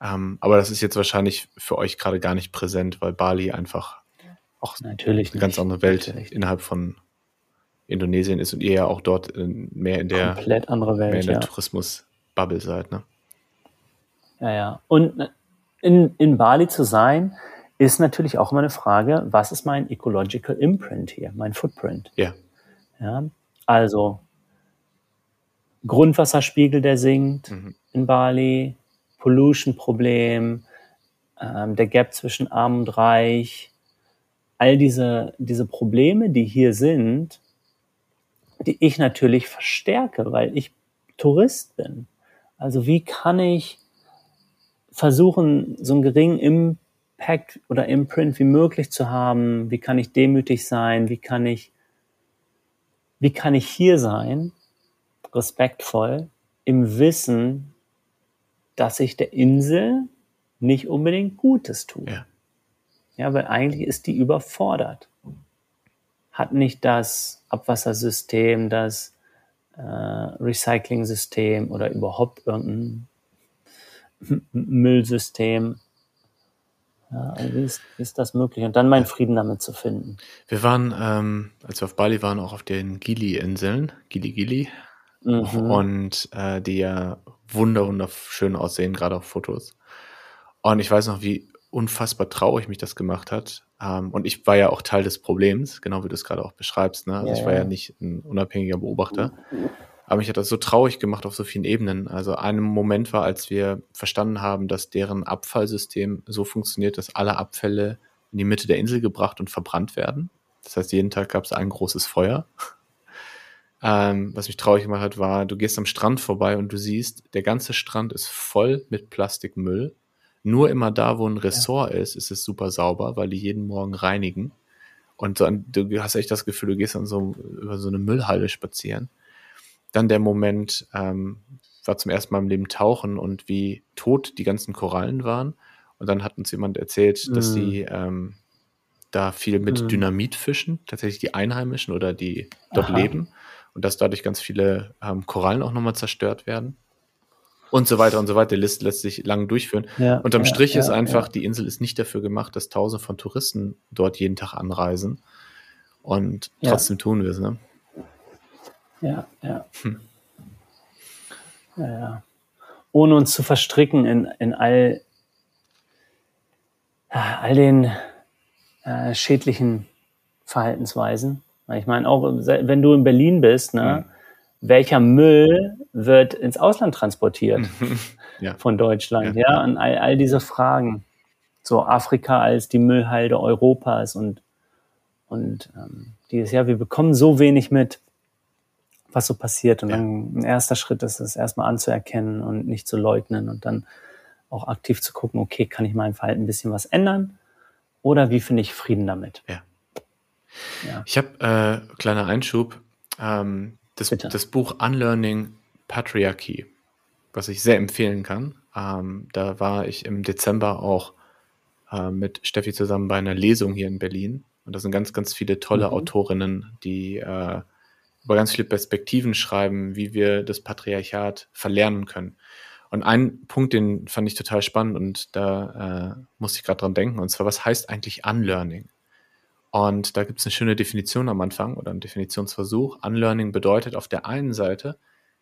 Ähm, aber das ist jetzt wahrscheinlich für euch gerade gar nicht präsent, weil Bali einfach auch Natürlich eine ganz andere Welt innerhalb von Indonesien ist und ihr ja auch dort mehr in der, Komplett andere Welt, mehr in der ja. Tourismus-Bubble seid. Ne? Ja, ja. Und äh, in, in Bali zu sein, ist natürlich auch immer eine Frage, was ist mein Ecological Imprint hier, mein Footprint? Ja. ja also Grundwasserspiegel, der sinkt mhm. in Bali, Pollution-Problem, ähm, der Gap zwischen Arm und Reich, all diese, diese Probleme, die hier sind, die ich natürlich verstärke, weil ich Tourist bin. Also wie kann ich versuchen, so einen geringen Impact oder Imprint wie möglich zu haben? Wie kann ich demütig sein? Wie kann ich, wie kann ich hier sein? Respektvoll im Wissen, dass ich der Insel nicht unbedingt Gutes tue. Ja. ja, weil eigentlich ist die überfordert hat nicht das Abwassersystem, das äh, Recycling-System oder überhaupt irgendein Müllsystem. Ja, wie, ist, wie ist das möglich? Und dann meinen Frieden damit zu finden. Wir waren, ähm, als wir auf Bali waren, auch auf den Gili-Inseln, Gili-Gili, mhm. und äh, die ja wunder wunderschön aussehen, gerade auf Fotos. Und ich weiß noch, wie unfassbar traurig mich das gemacht hat. Ähm, und ich war ja auch Teil des Problems, genau wie du es gerade auch beschreibst. Ne? Also ja, ich war ja nicht ein unabhängiger Beobachter. Aber mich hat das so traurig gemacht auf so vielen Ebenen. Also ein Moment war, als wir verstanden haben, dass deren Abfallsystem so funktioniert, dass alle Abfälle in die Mitte der Insel gebracht und verbrannt werden. Das heißt, jeden Tag gab es ein großes Feuer. Ähm, was mich traurig gemacht hat, war, du gehst am Strand vorbei und du siehst, der ganze Strand ist voll mit Plastikmüll nur immer da, wo ein Ressort ja. ist, ist es super sauber, weil die jeden Morgen reinigen. Und dann, du hast echt das Gefühl, du gehst dann so über so eine Müllhalde spazieren. Dann der Moment, ähm, war zum ersten Mal im Leben tauchen und wie tot die ganzen Korallen waren. Und dann hat uns jemand erzählt, dass mm. sie ähm, da viel mit mm. Dynamit fischen, tatsächlich die Einheimischen oder die dort Aha. leben. Und dass dadurch ganz viele ähm, Korallen auch nochmal zerstört werden und so weiter und so weiter. Die Liste lässt sich lang durchführen. Ja, Unterm ja, Strich ja, ist einfach, die Insel ist nicht dafür gemacht, dass Tausende von Touristen dort jeden Tag anreisen. Und trotzdem tun wir es, ne? Ja, ja. Hm. Ja, ja. Ohne uns zu verstricken in, in all, all den äh, schädlichen Verhaltensweisen. Ich meine, auch wenn du in Berlin bist, ne, mhm. Welcher Müll wird ins Ausland transportiert ja. von Deutschland? Ja, ja? und all, all diese Fragen. So Afrika als die Müllhalde Europas und, und ähm, dieses Jahr, wir bekommen so wenig mit, was so passiert. Und ja. dann ein erster Schritt ist es erstmal anzuerkennen und nicht zu leugnen und dann auch aktiv zu gucken, okay, kann ich mein Verhalten ein bisschen was ändern? Oder wie finde ich Frieden damit? Ja. Ich habe, äh, kleiner Einschub, ähm, das, das Buch Unlearning Patriarchy, was ich sehr empfehlen kann. Ähm, da war ich im Dezember auch äh, mit Steffi zusammen bei einer Lesung hier in Berlin. Und da sind ganz, ganz viele tolle mhm. Autorinnen, die äh, über ganz viele Perspektiven schreiben, wie wir das Patriarchat verlernen können. Und ein Punkt, den fand ich total spannend und da äh, musste ich gerade dran denken, und zwar, was heißt eigentlich Unlearning? Und da gibt es eine schöne Definition am Anfang oder einen Definitionsversuch. Unlearning bedeutet auf der einen Seite,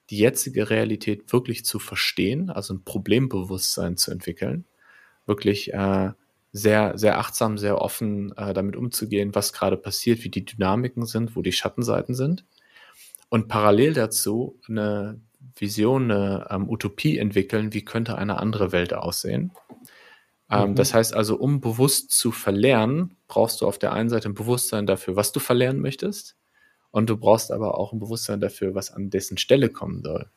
die jetzige Realität wirklich zu verstehen, also ein Problembewusstsein zu entwickeln, wirklich äh, sehr, sehr achtsam, sehr offen äh, damit umzugehen, was gerade passiert, wie die Dynamiken sind, wo die Schattenseiten sind. Und parallel dazu eine Vision, eine ähm, Utopie entwickeln, wie könnte eine andere Welt aussehen. Ähm, mhm. Das heißt also, um bewusst zu verlernen, brauchst du auf der einen Seite ein Bewusstsein dafür, was du verlernen möchtest. Und du brauchst aber auch ein Bewusstsein dafür, was an dessen Stelle kommen soll.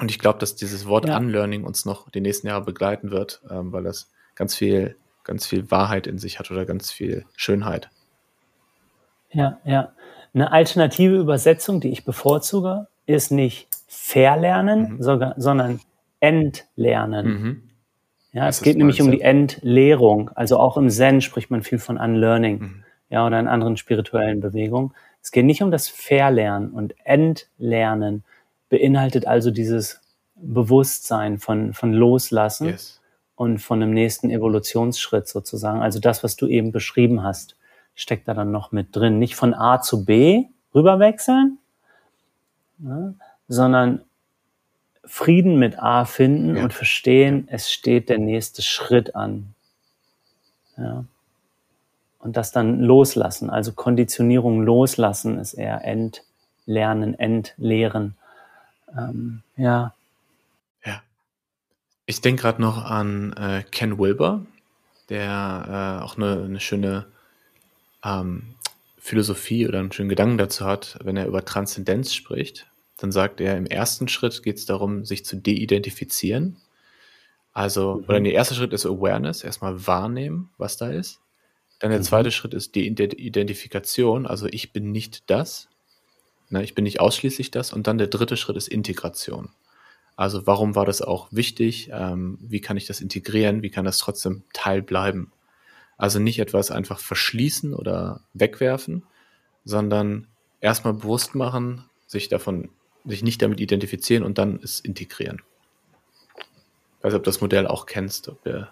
Und ich glaube, dass dieses Wort ja. Unlearning uns noch die nächsten Jahre begleiten wird, ähm, weil das ganz viel, ganz viel Wahrheit in sich hat oder ganz viel Schönheit. Ja, ja. Eine alternative Übersetzung, die ich bevorzuge, ist nicht Verlernen, mhm. sogar, sondern Entlernen. Mhm. Ja, das es geht nämlich um die Entleerung. Also auch im Zen spricht man viel von Unlearning. Mhm. Ja, oder in anderen spirituellen Bewegungen. Es geht nicht um das Verlernen und Entlernen beinhaltet also dieses Bewusstsein von, von Loslassen yes. und von einem nächsten Evolutionsschritt sozusagen. Also das, was du eben beschrieben hast, steckt da dann noch mit drin. Nicht von A zu B rüberwechseln, ja, sondern Frieden mit A finden ja. und verstehen, es steht der nächste Schritt an. Ja. Und das dann loslassen, also Konditionierung loslassen ist eher entlernen, entleeren. Ähm, ja. Ja. Ich denke gerade noch an äh, Ken Wilber, der äh, auch eine, eine schöne ähm, Philosophie oder einen schönen Gedanken dazu hat, wenn er über Transzendenz spricht dann sagt er, im ersten Schritt geht es darum, sich zu de-identifizieren. Also, mhm. oder der erste Schritt ist Awareness, erstmal wahrnehmen, was da ist. Dann der mhm. zweite Schritt ist die Identifikation, also ich bin nicht das, ne, ich bin nicht ausschließlich das. Und dann der dritte Schritt ist Integration. Also warum war das auch wichtig? Ähm, wie kann ich das integrieren? Wie kann das trotzdem Teil bleiben? Also nicht etwas einfach verschließen oder wegwerfen, sondern erstmal bewusst machen, sich davon sich nicht damit identifizieren und dann es integrieren. Ich weiß nicht, ob du das Modell auch kennst, ob der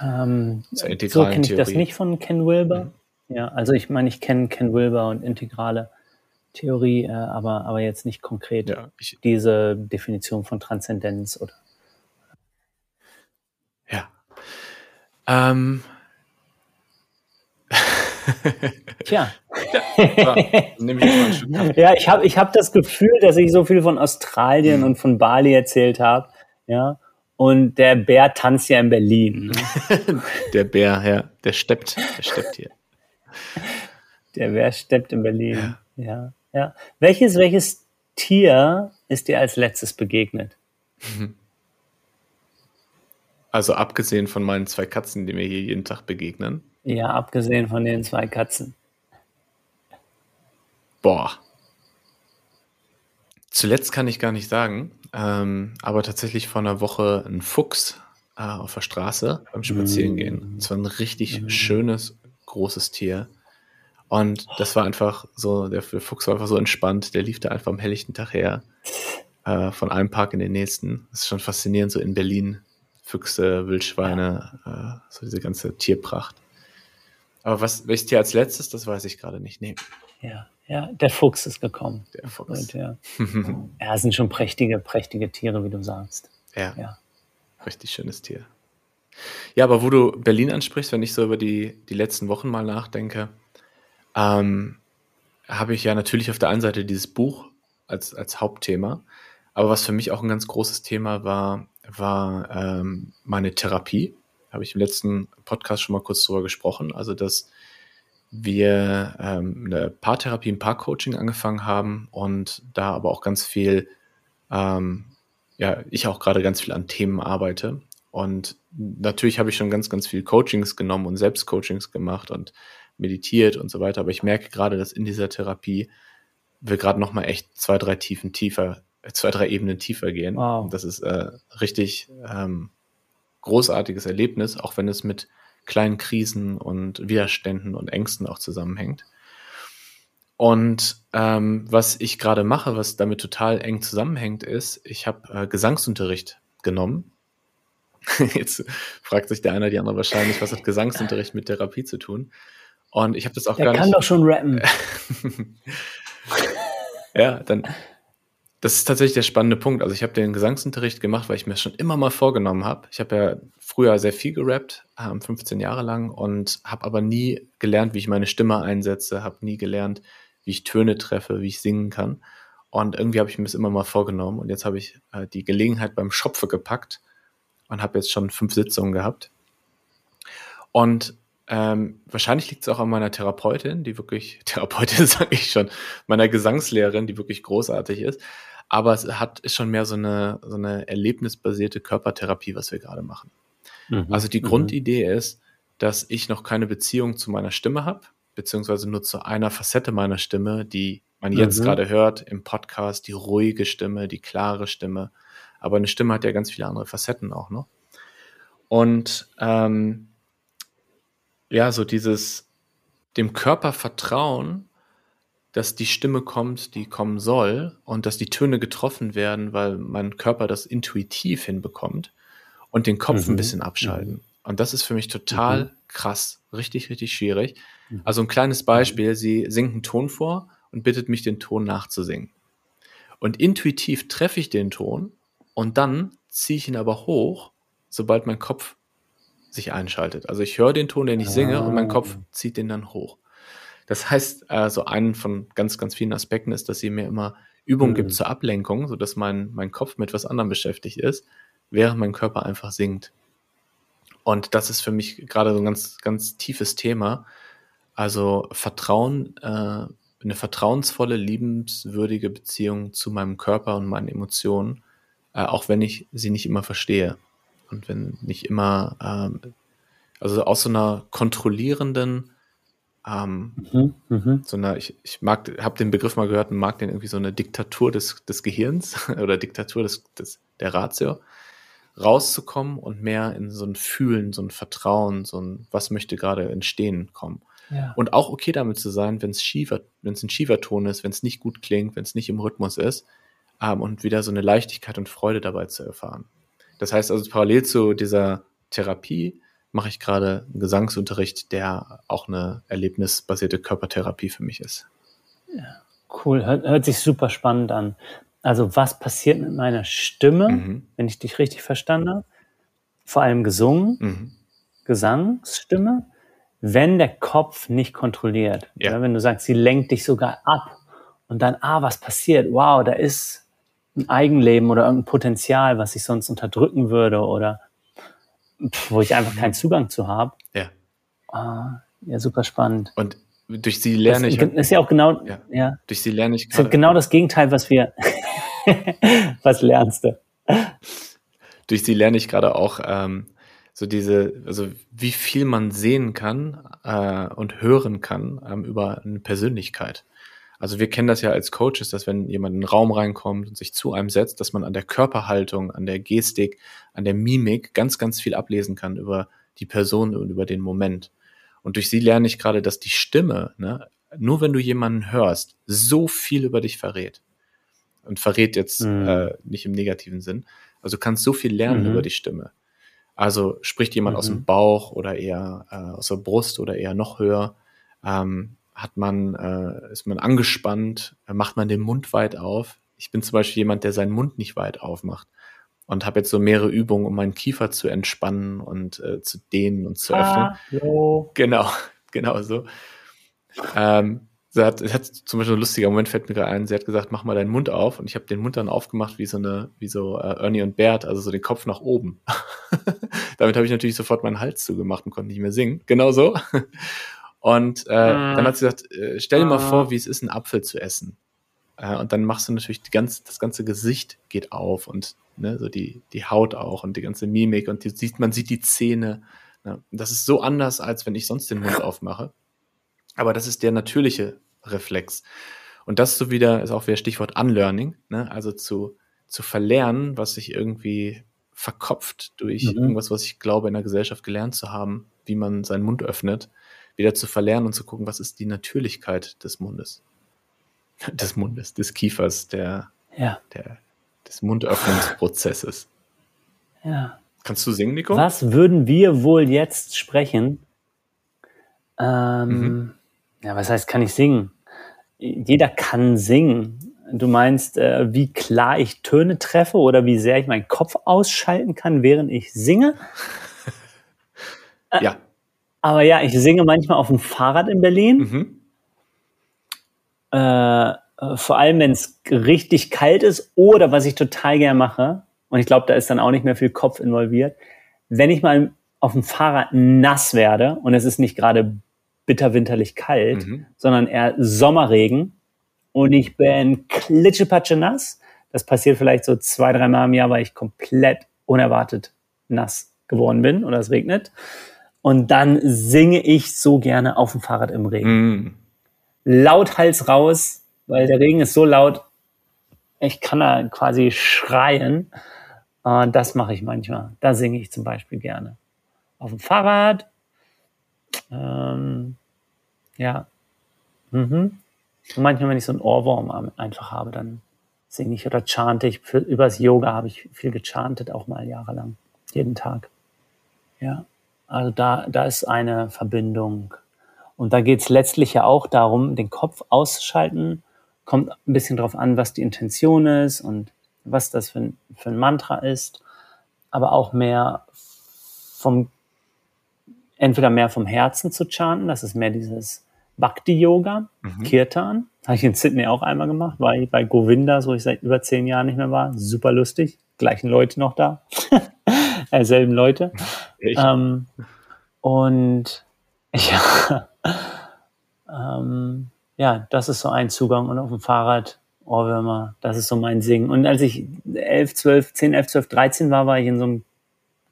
ähm, so kenne ich das nicht von Ken Wilber. Mhm. Ja, also ich meine, ich kenne Ken Wilber und integrale Theorie, äh, aber, aber jetzt nicht konkret ja, ich, diese Definition von Transzendenz oder. Ja. Ähm. Tja. Ja, ja ich habe ich hab das Gefühl, dass ich so viel von Australien mhm. und von Bali erzählt habe. Ja. Und der Bär tanzt ja in Berlin. Ne? der Bär, ja, der steppt, der steppt hier. Der Bär steppt in Berlin. Ja. ja, ja. Welches, welches Tier ist dir als letztes begegnet? Mhm. Also abgesehen von meinen zwei Katzen, die mir hier jeden Tag begegnen. Ja, abgesehen von den zwei Katzen. Boah. Zuletzt kann ich gar nicht sagen, ähm, aber tatsächlich vor einer Woche ein Fuchs äh, auf der Straße beim Spazierengehen. Es war ein richtig schönes, großes Tier. Und das war einfach so, der Fuchs war einfach so entspannt, der lief da einfach am helllichten Tag her, äh, von einem Park in den nächsten. Das ist schon faszinierend, so in Berlin. Füchse, Wildschweine, äh, so diese ganze Tierpracht. Aber was, welches Tier als letztes, das weiß ich gerade nicht. Nee. Ja. Ja, der Fuchs ist gekommen. Der Fuchs. Und, ja. ja, sind schon prächtige, prächtige Tiere, wie du sagst. Ja. ja. Richtig schönes Tier. Ja, aber wo du Berlin ansprichst, wenn ich so über die, die letzten Wochen mal nachdenke, ähm, habe ich ja natürlich auf der einen Seite dieses Buch als, als Hauptthema, aber was für mich auch ein ganz großes Thema war, war ähm, meine Therapie. Habe ich im letzten Podcast schon mal kurz drüber gesprochen. Also, dass wir ähm, eine Paartherapie, ein Paarcoaching angefangen haben und da aber auch ganz viel, ähm, ja, ich auch gerade ganz viel an Themen arbeite. Und natürlich habe ich schon ganz, ganz viel Coachings genommen und Selbstcoachings gemacht und meditiert und so weiter. Aber ich merke gerade, dass in dieser Therapie wir gerade noch mal echt zwei, drei Tiefen tiefer, zwei, drei Ebenen tiefer gehen. Wow. Das ist äh, richtig ähm, großartiges Erlebnis, auch wenn es mit kleinen Krisen und Widerständen und Ängsten auch zusammenhängt. Und ähm, was ich gerade mache, was damit total eng zusammenhängt, ist, ich habe äh, Gesangsunterricht genommen. Jetzt fragt sich der eine oder die andere wahrscheinlich, was hat Gesangsunterricht mit Therapie zu tun? Und ich habe das auch der gar nicht. Der kann doch schon rappen. ja, dann das ist tatsächlich der spannende Punkt. Also ich habe den Gesangsunterricht gemacht, weil ich mir schon immer mal vorgenommen habe. Ich habe ja früher sehr viel gerappt, 15 Jahre lang, und habe aber nie gelernt, wie ich meine Stimme einsetze, habe nie gelernt, wie ich Töne treffe, wie ich singen kann. Und irgendwie habe ich mir das immer mal vorgenommen. Und jetzt habe ich äh, die Gelegenheit beim Schopfe gepackt und habe jetzt schon fünf Sitzungen gehabt. Und ähm, wahrscheinlich liegt es auch an meiner Therapeutin, die wirklich, Therapeutin sage ich schon, meiner Gesangslehrerin, die wirklich großartig ist aber es hat ist schon mehr so eine, so eine erlebnisbasierte Körpertherapie, was wir gerade machen. Mhm. Also die mhm. Grundidee ist, dass ich noch keine Beziehung zu meiner Stimme habe, beziehungsweise nur zu einer Facette meiner Stimme, die man jetzt mhm. gerade hört im Podcast, die ruhige Stimme, die klare Stimme. Aber eine Stimme hat ja ganz viele andere Facetten auch noch. Und ähm, ja, so dieses dem Körper vertrauen, dass die Stimme kommt, die kommen soll und dass die Töne getroffen werden, weil mein Körper das intuitiv hinbekommt und den Kopf mhm. ein bisschen abschalten. Mhm. Und das ist für mich total mhm. krass, richtig, richtig schwierig. Mhm. Also ein kleines Beispiel, sie singt einen Ton vor und bittet mich, den Ton nachzusingen. Und intuitiv treffe ich den Ton und dann ziehe ich ihn aber hoch, sobald mein Kopf sich einschaltet. Also ich höre den Ton, den ich singe, und mein Kopf ah. zieht den dann hoch. Das heißt, also einen von ganz, ganz vielen Aspekten ist, dass sie mir immer Übungen mhm. gibt zur Ablenkung, sodass mein, mein Kopf mit was anderem beschäftigt ist, während mein Körper einfach singt. Und das ist für mich gerade so ein ganz, ganz tiefes Thema. Also Vertrauen, äh, eine vertrauensvolle, liebenswürdige Beziehung zu meinem Körper und meinen Emotionen, äh, auch wenn ich sie nicht immer verstehe. Und wenn nicht immer, äh, also aus so einer kontrollierenden, ähm, mhm, mhm, so eine, ich, ich mag, habe den Begriff mal gehört und mag den irgendwie so eine Diktatur des, des Gehirns oder Diktatur des, des, der Ratio, rauszukommen und mehr in so ein Fühlen, so ein Vertrauen, so ein, was möchte gerade entstehen kommen. Ja. Und auch okay damit zu sein, wenn es schiefer, wenn es ein schiefer Ton ist, wenn es nicht gut klingt, wenn es nicht im Rhythmus ist, ähm, und wieder so eine Leichtigkeit und Freude dabei zu erfahren. Das heißt also parallel zu dieser Therapie mache ich gerade einen Gesangsunterricht, der auch eine erlebnisbasierte Körpertherapie für mich ist. Ja, cool. Hört, hört sich super spannend an. Also was passiert mit meiner Stimme, mhm. wenn ich dich richtig verstanden habe? Vor allem gesungen, mhm. Gesangsstimme, wenn der Kopf nicht kontrolliert. Ja. Wenn du sagst, sie lenkt dich sogar ab und dann, ah, was passiert? Wow, da ist ein Eigenleben oder irgendein Potenzial, was ich sonst unterdrücken würde oder wo ich einfach keinen Zugang zu habe. Ja. Ah, ja, super spannend. Und durch sie lerne das, ich. Das ist ja auch genau, ja. ja. Durch sie lerne ich. Das ist genau das Gegenteil, was wir, was lernst du? Durch sie lerne ich gerade auch ähm, so diese, also wie viel man sehen kann äh, und hören kann ähm, über eine Persönlichkeit. Also wir kennen das ja als Coaches, dass wenn jemand in einen Raum reinkommt und sich zu einem setzt, dass man an der Körperhaltung, an der Gestik, an der Mimik ganz, ganz viel ablesen kann über die Person und über den Moment. Und durch sie lerne ich gerade, dass die Stimme, ne, nur wenn du jemanden hörst, so viel über dich verrät. Und verrät jetzt mhm. äh, nicht im negativen Sinn. Also du kannst so viel lernen mhm. über die Stimme. Also spricht jemand mhm. aus dem Bauch oder eher äh, aus der Brust oder eher noch höher. Ähm, hat man, äh, ist man angespannt, macht man den Mund weit auf. Ich bin zum Beispiel jemand, der seinen Mund nicht weit aufmacht und habe jetzt so mehrere Übungen, um meinen Kiefer zu entspannen und äh, zu dehnen und zu öffnen. Hallo. Genau, genau so. Ähm, sie hat, es hat zum Beispiel ein lustiger Moment fällt mir gerade ein. Sie hat gesagt, mach mal deinen Mund auf und ich habe den Mund dann aufgemacht wie so eine, wie so äh, Ernie und Bert, also so den Kopf nach oben. Damit habe ich natürlich sofort meinen Hals zugemacht und konnte nicht mehr singen. Genau so. Und äh, ah. dann hat sie gesagt, äh, stell dir mal ah. vor, wie es ist, einen Apfel zu essen. Äh, und dann machst du natürlich die ganz, das ganze Gesicht geht auf und ne, so die, die Haut auch und die ganze Mimik und die, sieht, man sieht die Zähne. Ne? Das ist so anders, als wenn ich sonst den Mund aufmache. Aber das ist der natürliche Reflex. Und das so wieder ist auch wieder Stichwort Unlearning, ne? also zu, zu verlernen, was sich irgendwie verkopft durch mhm. irgendwas, was ich glaube, in der Gesellschaft gelernt zu haben, wie man seinen Mund öffnet, wieder zu verlernen und zu gucken, was ist die Natürlichkeit des Mundes. Des Mundes, des Kiefers, der, ja. der, des Mundöffnungsprozesses. Ja. Kannst du singen, Nico? Was würden wir wohl jetzt sprechen? Ähm, mhm. Ja, was heißt, kann ich singen? Jeder kann singen. Du meinst, äh, wie klar ich Töne treffe oder wie sehr ich meinen Kopf ausschalten kann, während ich singe? ja. Aber ja, ich singe manchmal auf dem Fahrrad in Berlin. Mhm. Äh, vor allem, wenn es richtig kalt ist oder was ich total gern mache, und ich glaube, da ist dann auch nicht mehr viel Kopf involviert, wenn ich mal auf dem Fahrrad nass werde und es ist nicht gerade bitterwinterlich kalt, mhm. sondern eher Sommerregen und ich bin klitschepatsche nass. Das passiert vielleicht so zwei, dreimal im Jahr, weil ich komplett unerwartet nass geworden bin oder es regnet. Und dann singe ich so gerne auf dem Fahrrad im Regen. Mm. Lauthals raus, weil der Regen ist so laut, ich kann da quasi schreien. Uh, das mache ich manchmal. Da singe ich zum Beispiel gerne. Auf dem Fahrrad. Ähm, ja. Mhm. Und manchmal, wenn ich so einen Ohrwurm einfach habe, dann singe ich oder chante ich. Für, übers Yoga habe ich viel gechantet, auch mal jahrelang. Jeden Tag. Ja. Also da, da ist eine Verbindung. Und da geht es letztlich ja auch darum, den Kopf auszuschalten. Kommt ein bisschen drauf an, was die Intention ist und was das für ein, für ein Mantra ist. Aber auch mehr vom, entweder mehr vom Herzen zu chanten, das ist mehr dieses Bhakti-Yoga, mhm. Kirtan. Habe ich in Sydney auch einmal gemach, war ich bei Govinda, wo ich seit über zehn Jahren nicht mehr war. Super lustig. Gleichen Leute noch da. selben Leute. Ähm, und ja, ähm, ja, das ist so ein Zugang. Und auf dem Fahrrad Ohrwürmer, das ist so mein Singen. Und als ich 11, 12, 10, 11, 12, 13 war, war ich in so einem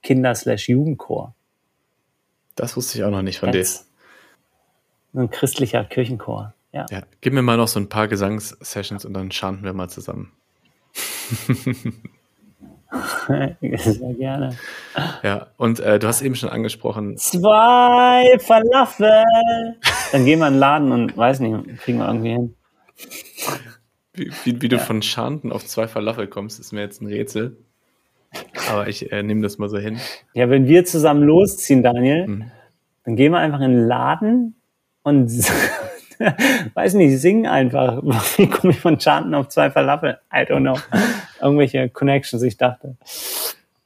Kinder-Jugendchor. Das wusste ich auch noch nicht von dir. So ein christlicher Kirchenchor, ja. ja. Gib mir mal noch so ein paar Gesangssessions und dann chanten wir mal zusammen. Sehr gerne. Ja, und äh, du hast eben schon angesprochen. Zwei Falafel. Dann gehen wir in den Laden und weiß nicht, kriegen wir irgendwie hin. Wie, wie, wie du von Schanten auf zwei Falafel kommst, ist mir jetzt ein Rätsel. Aber ich äh, nehme das mal so hin. Ja, wenn wir zusammen losziehen, Daniel, mhm. dann gehen wir einfach in den Laden und weiß nicht, singen einfach. Wie komme ich von Chanten auf zwei Falafel? I don't know. Irgendwelche Connections, ich dachte.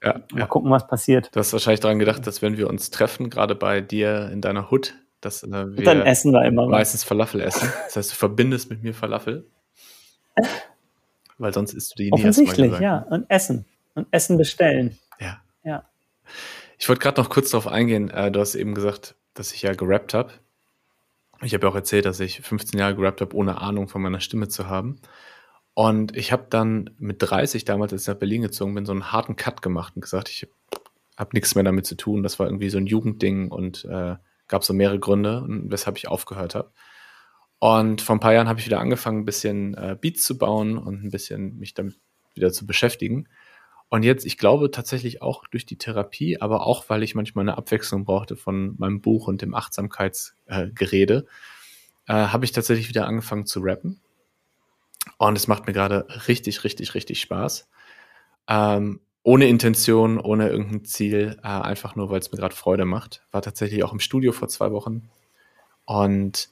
Ja, Mal ja. gucken, was passiert. Du hast wahrscheinlich daran gedacht, dass wenn wir uns treffen, gerade bei dir in deiner Hut, dass äh, wir dann essen wir immer meistens was. Falafel essen. Das heißt, du verbindest mit mir Falafel. Weil sonst isst du die nie Offensichtlich, ja. Und essen. Und Essen bestellen. Ja. Ja. Ich wollte gerade noch kurz darauf eingehen. Äh, du hast eben gesagt, dass ich ja gerappt habe. Ich habe ja auch erzählt, dass ich 15 Jahre gerappt habe, ohne Ahnung von meiner Stimme zu haben. Und ich habe dann mit 30 damals, als ich nach Berlin gezogen bin, so einen harten Cut gemacht und gesagt, ich habe nichts mehr damit zu tun. Das war irgendwie so ein Jugendding und äh, gab so mehrere Gründe, weshalb ich aufgehört habe. Und vor ein paar Jahren habe ich wieder angefangen, ein bisschen äh, Beats zu bauen und ein bisschen mich damit wieder zu beschäftigen. Und jetzt, ich glaube tatsächlich auch durch die Therapie, aber auch, weil ich manchmal eine Abwechslung brauchte von meinem Buch und dem Achtsamkeitsgerede, äh, äh, habe ich tatsächlich wieder angefangen zu rappen. Und es macht mir gerade richtig, richtig, richtig Spaß. Ähm, ohne Intention, ohne irgendein Ziel, äh, einfach nur, weil es mir gerade Freude macht. War tatsächlich auch im Studio vor zwei Wochen. Und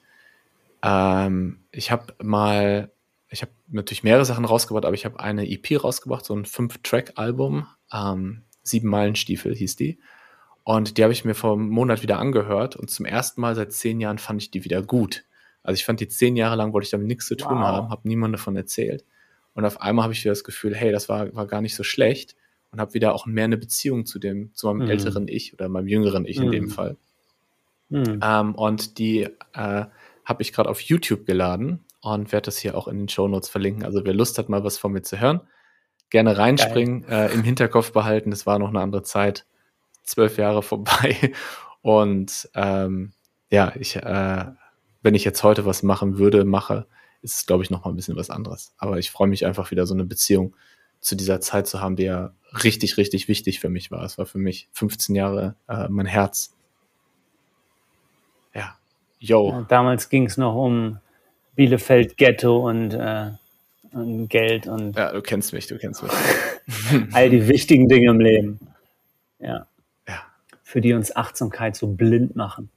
Ähm, ich habe mal, ich habe natürlich mehrere Sachen rausgebracht, aber ich habe eine EP rausgebracht, so ein Fünf-Track-Album. Ähm, Sieben Meilenstiefel hieß die. Und die habe ich mir vor einem Monat wieder angehört und zum ersten Mal seit zehn Jahren fand ich die wieder gut. Also ich fand die zehn Jahre lang wollte ich damit nichts zu tun wow. haben, habe niemand davon erzählt. Und auf einmal habe ich wieder das Gefühl, hey, das war, war gar nicht so schlecht und habe wieder auch mehr eine Beziehung zu dem, zu meinem mhm. älteren Ich oder meinem jüngeren Ich mhm. in dem mhm. Fall. Mhm. Ähm, und die äh, habe ich gerade auf YouTube geladen und werde das hier auch in den Show Notes verlinken. Also wer Lust hat, mal was von mir zu hören, gerne reinspringen, äh, im Hinterkopf behalten. Es war noch eine andere Zeit, zwölf Jahre vorbei. Und ähm, ja, ich, äh, wenn ich jetzt heute was machen würde, mache, ist es, glaube ich, noch mal ein bisschen was anderes. Aber ich freue mich einfach wieder so eine Beziehung zu dieser Zeit zu haben, die ja richtig, richtig wichtig für mich war. Es war für mich 15 Jahre äh, mein Herz. Ja, yo. Ja, damals ging es noch um Bielefeld Ghetto und, äh, und Geld und. Ja, du kennst mich, du kennst mich. all die wichtigen Dinge im Leben. Ja. ja. Für die uns Achtsamkeit so blind machen.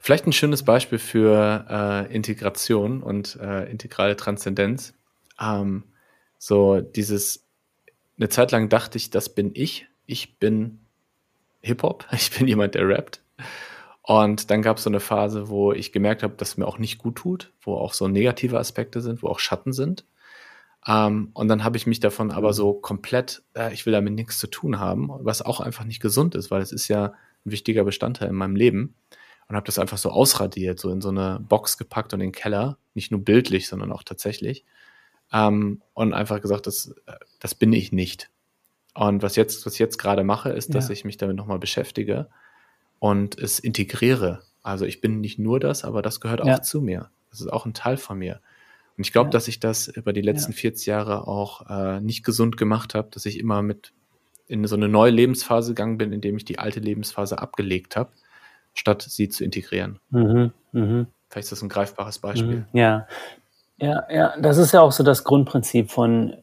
Vielleicht ein schönes Beispiel für äh, Integration und äh, integrale Transzendenz. Ähm, so dieses, eine Zeit lang dachte ich, das bin ich. Ich bin Hip-Hop. Ich bin jemand, der rappt. Und dann gab es so eine Phase, wo ich gemerkt habe, dass es mir auch nicht gut tut, wo auch so negative Aspekte sind, wo auch Schatten sind. Ähm, und dann habe ich mich davon aber so komplett, äh, ich will damit nichts zu tun haben, was auch einfach nicht gesund ist, weil es ist ja ein wichtiger Bestandteil in meinem Leben und habe das einfach so ausradiert, so in so eine Box gepackt und in den Keller, nicht nur bildlich, sondern auch tatsächlich. Ähm, und einfach gesagt, das, das bin ich nicht. Und was jetzt, was ich jetzt gerade mache, ist, dass ja. ich mich damit nochmal beschäftige und es integriere. Also ich bin nicht nur das, aber das gehört ja. auch zu mir. Das ist auch ein Teil von mir. Und ich glaube, ja. dass ich das über die letzten 40 Jahre auch äh, nicht gesund gemacht habe, dass ich immer mit in so eine neue Lebensphase gegangen bin, indem ich die alte Lebensphase abgelegt habe statt sie zu integrieren. Mhm, mh. Vielleicht ist das ein greifbares Beispiel. Mhm, ja. ja, ja, das ist ja auch so das Grundprinzip von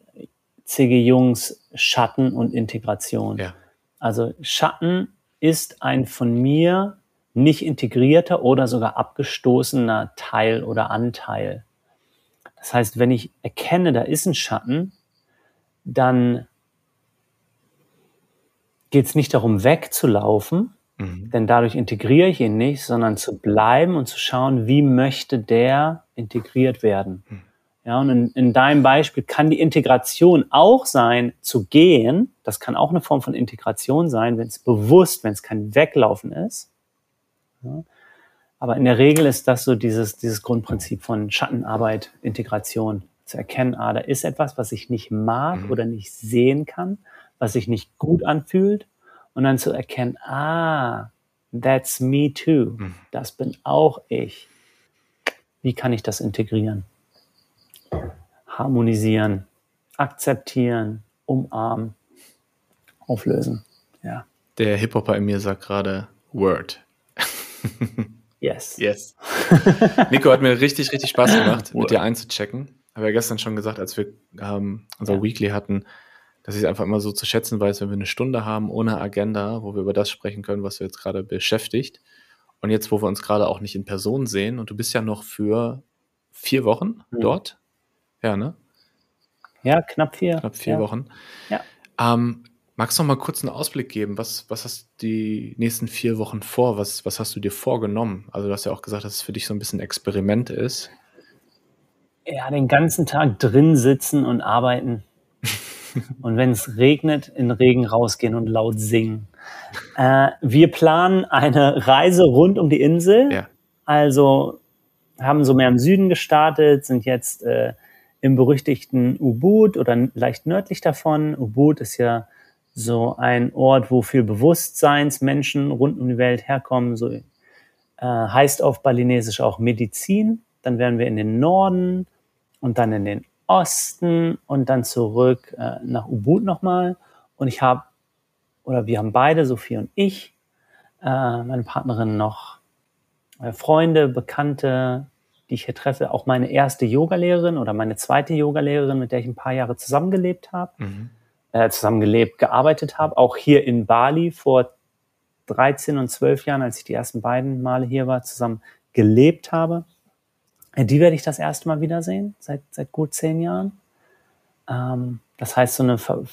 C.G. Jungs Schatten und Integration. Ja. Also Schatten ist ein von mir nicht integrierter oder sogar abgestoßener Teil oder Anteil. Das heißt, wenn ich erkenne, da ist ein Schatten, dann geht es nicht darum, wegzulaufen, Mhm. Denn dadurch integriere ich ihn nicht, sondern zu bleiben und zu schauen, wie möchte der integriert werden. Mhm. Ja, und in, in deinem Beispiel kann die Integration auch sein, zu gehen. Das kann auch eine Form von Integration sein, wenn es bewusst, wenn es kein Weglaufen ist. Ja. Aber in der Regel ist das so dieses, dieses Grundprinzip von Schattenarbeit, Integration. Zu erkennen, ah, da ist etwas, was ich nicht mag mhm. oder nicht sehen kann, was sich nicht gut anfühlt und dann zu erkennen, ah, that's me too. Mhm. Das bin auch ich. Wie kann ich das integrieren? Harmonisieren, akzeptieren, umarmen, auflösen. Ja. Der Hip-Hopper in mir sagt gerade Word. yes. Yes. Nico hat mir richtig, richtig Spaß gemacht, mit dir einzuchecken. Habe ja gestern schon gesagt, als wir ähm, unser ja. Weekly hatten, dass ich es einfach immer so zu schätzen weiß, wenn wir eine Stunde haben ohne Agenda, wo wir über das sprechen können, was wir jetzt gerade beschäftigt. Und jetzt, wo wir uns gerade auch nicht in Person sehen, und du bist ja noch für vier Wochen mhm. dort. Ja, ne? Ja, knapp vier. Knapp vier ja. Wochen. Ja. Ähm, magst du noch mal kurz einen Ausblick geben? Was, was hast du die nächsten vier Wochen vor? Was, was hast du dir vorgenommen? Also, du hast ja auch gesagt, dass es für dich so ein bisschen Experiment ist. Ja, den ganzen Tag drin sitzen und arbeiten. und wenn es regnet, in Regen rausgehen und laut singen. Äh, wir planen eine Reise rund um die Insel. Ja. Also haben so mehr im Süden gestartet, sind jetzt äh, im berüchtigten Ubud oder leicht nördlich davon. Ubud ist ja so ein Ort, wo viel Bewusstseinsmenschen rund um die Welt herkommen. So äh, heißt auf Balinesisch auch Medizin. Dann werden wir in den Norden und dann in den Osten und dann zurück äh, nach Ubud nochmal. Und ich habe, oder wir haben beide, Sophie und ich, äh, meine Partnerin noch äh, Freunde, Bekannte, die ich hier treffe, auch meine erste Yogalehrerin oder meine zweite Yogalehrerin, mit der ich ein paar Jahre zusammengelebt habe, mhm. äh, zusammengelebt, gearbeitet habe, auch hier in Bali vor 13 und 12 Jahren, als ich die ersten beiden Male hier war, zusammen gelebt habe. Die werde ich das erste Mal wiedersehen, seit, seit gut zehn Jahren. Ähm, das heißt, so eine Ver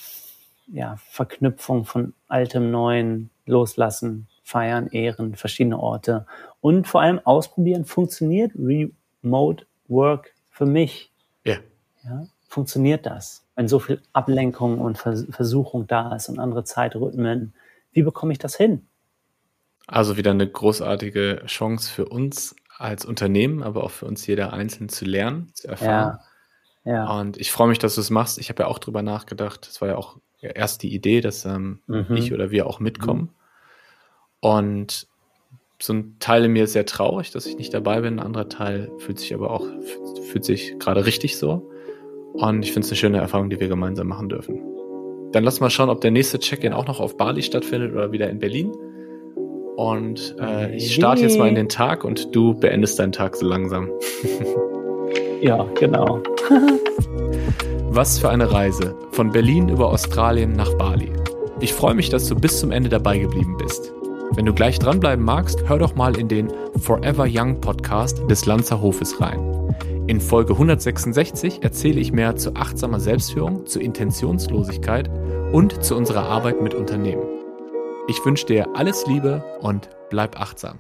ja, Verknüpfung von altem, neuen, loslassen, feiern, ehren, verschiedene Orte und vor allem ausprobieren, funktioniert Remote Work für mich? Ja. ja funktioniert das? Wenn so viel Ablenkung und Vers Versuchung da ist und andere Zeitrhythmen, wie bekomme ich das hin? Also wieder eine großartige Chance für uns als Unternehmen, aber auch für uns jeder einzeln zu lernen, zu erfahren. Ja. ja. Und ich freue mich, dass du es machst. Ich habe ja auch drüber nachgedacht. Das war ja auch erst die Idee, dass ähm, mhm. ich oder wir auch mitkommen. Mhm. Und so ein Teil in mir ist sehr traurig, dass ich nicht dabei bin. Ein anderer Teil fühlt sich aber auch, fühlt sich gerade richtig so. Und ich finde es eine schöne Erfahrung, die wir gemeinsam machen dürfen. Dann lass mal schauen, ob der nächste Check-in auch noch auf Bali stattfindet oder wieder in Berlin. Und äh, ich starte jetzt mal in den Tag und du beendest deinen Tag so langsam. ja, genau. Was für eine Reise von Berlin über Australien nach Bali. Ich freue mich, dass du bis zum Ende dabei geblieben bist. Wenn du gleich dranbleiben magst, hör doch mal in den Forever Young Podcast des Lanzer Hofes rein. In Folge 166 erzähle ich mehr zu achtsamer Selbstführung, zu Intentionslosigkeit und zu unserer Arbeit mit Unternehmen. Ich wünsche dir alles Liebe und bleib achtsam.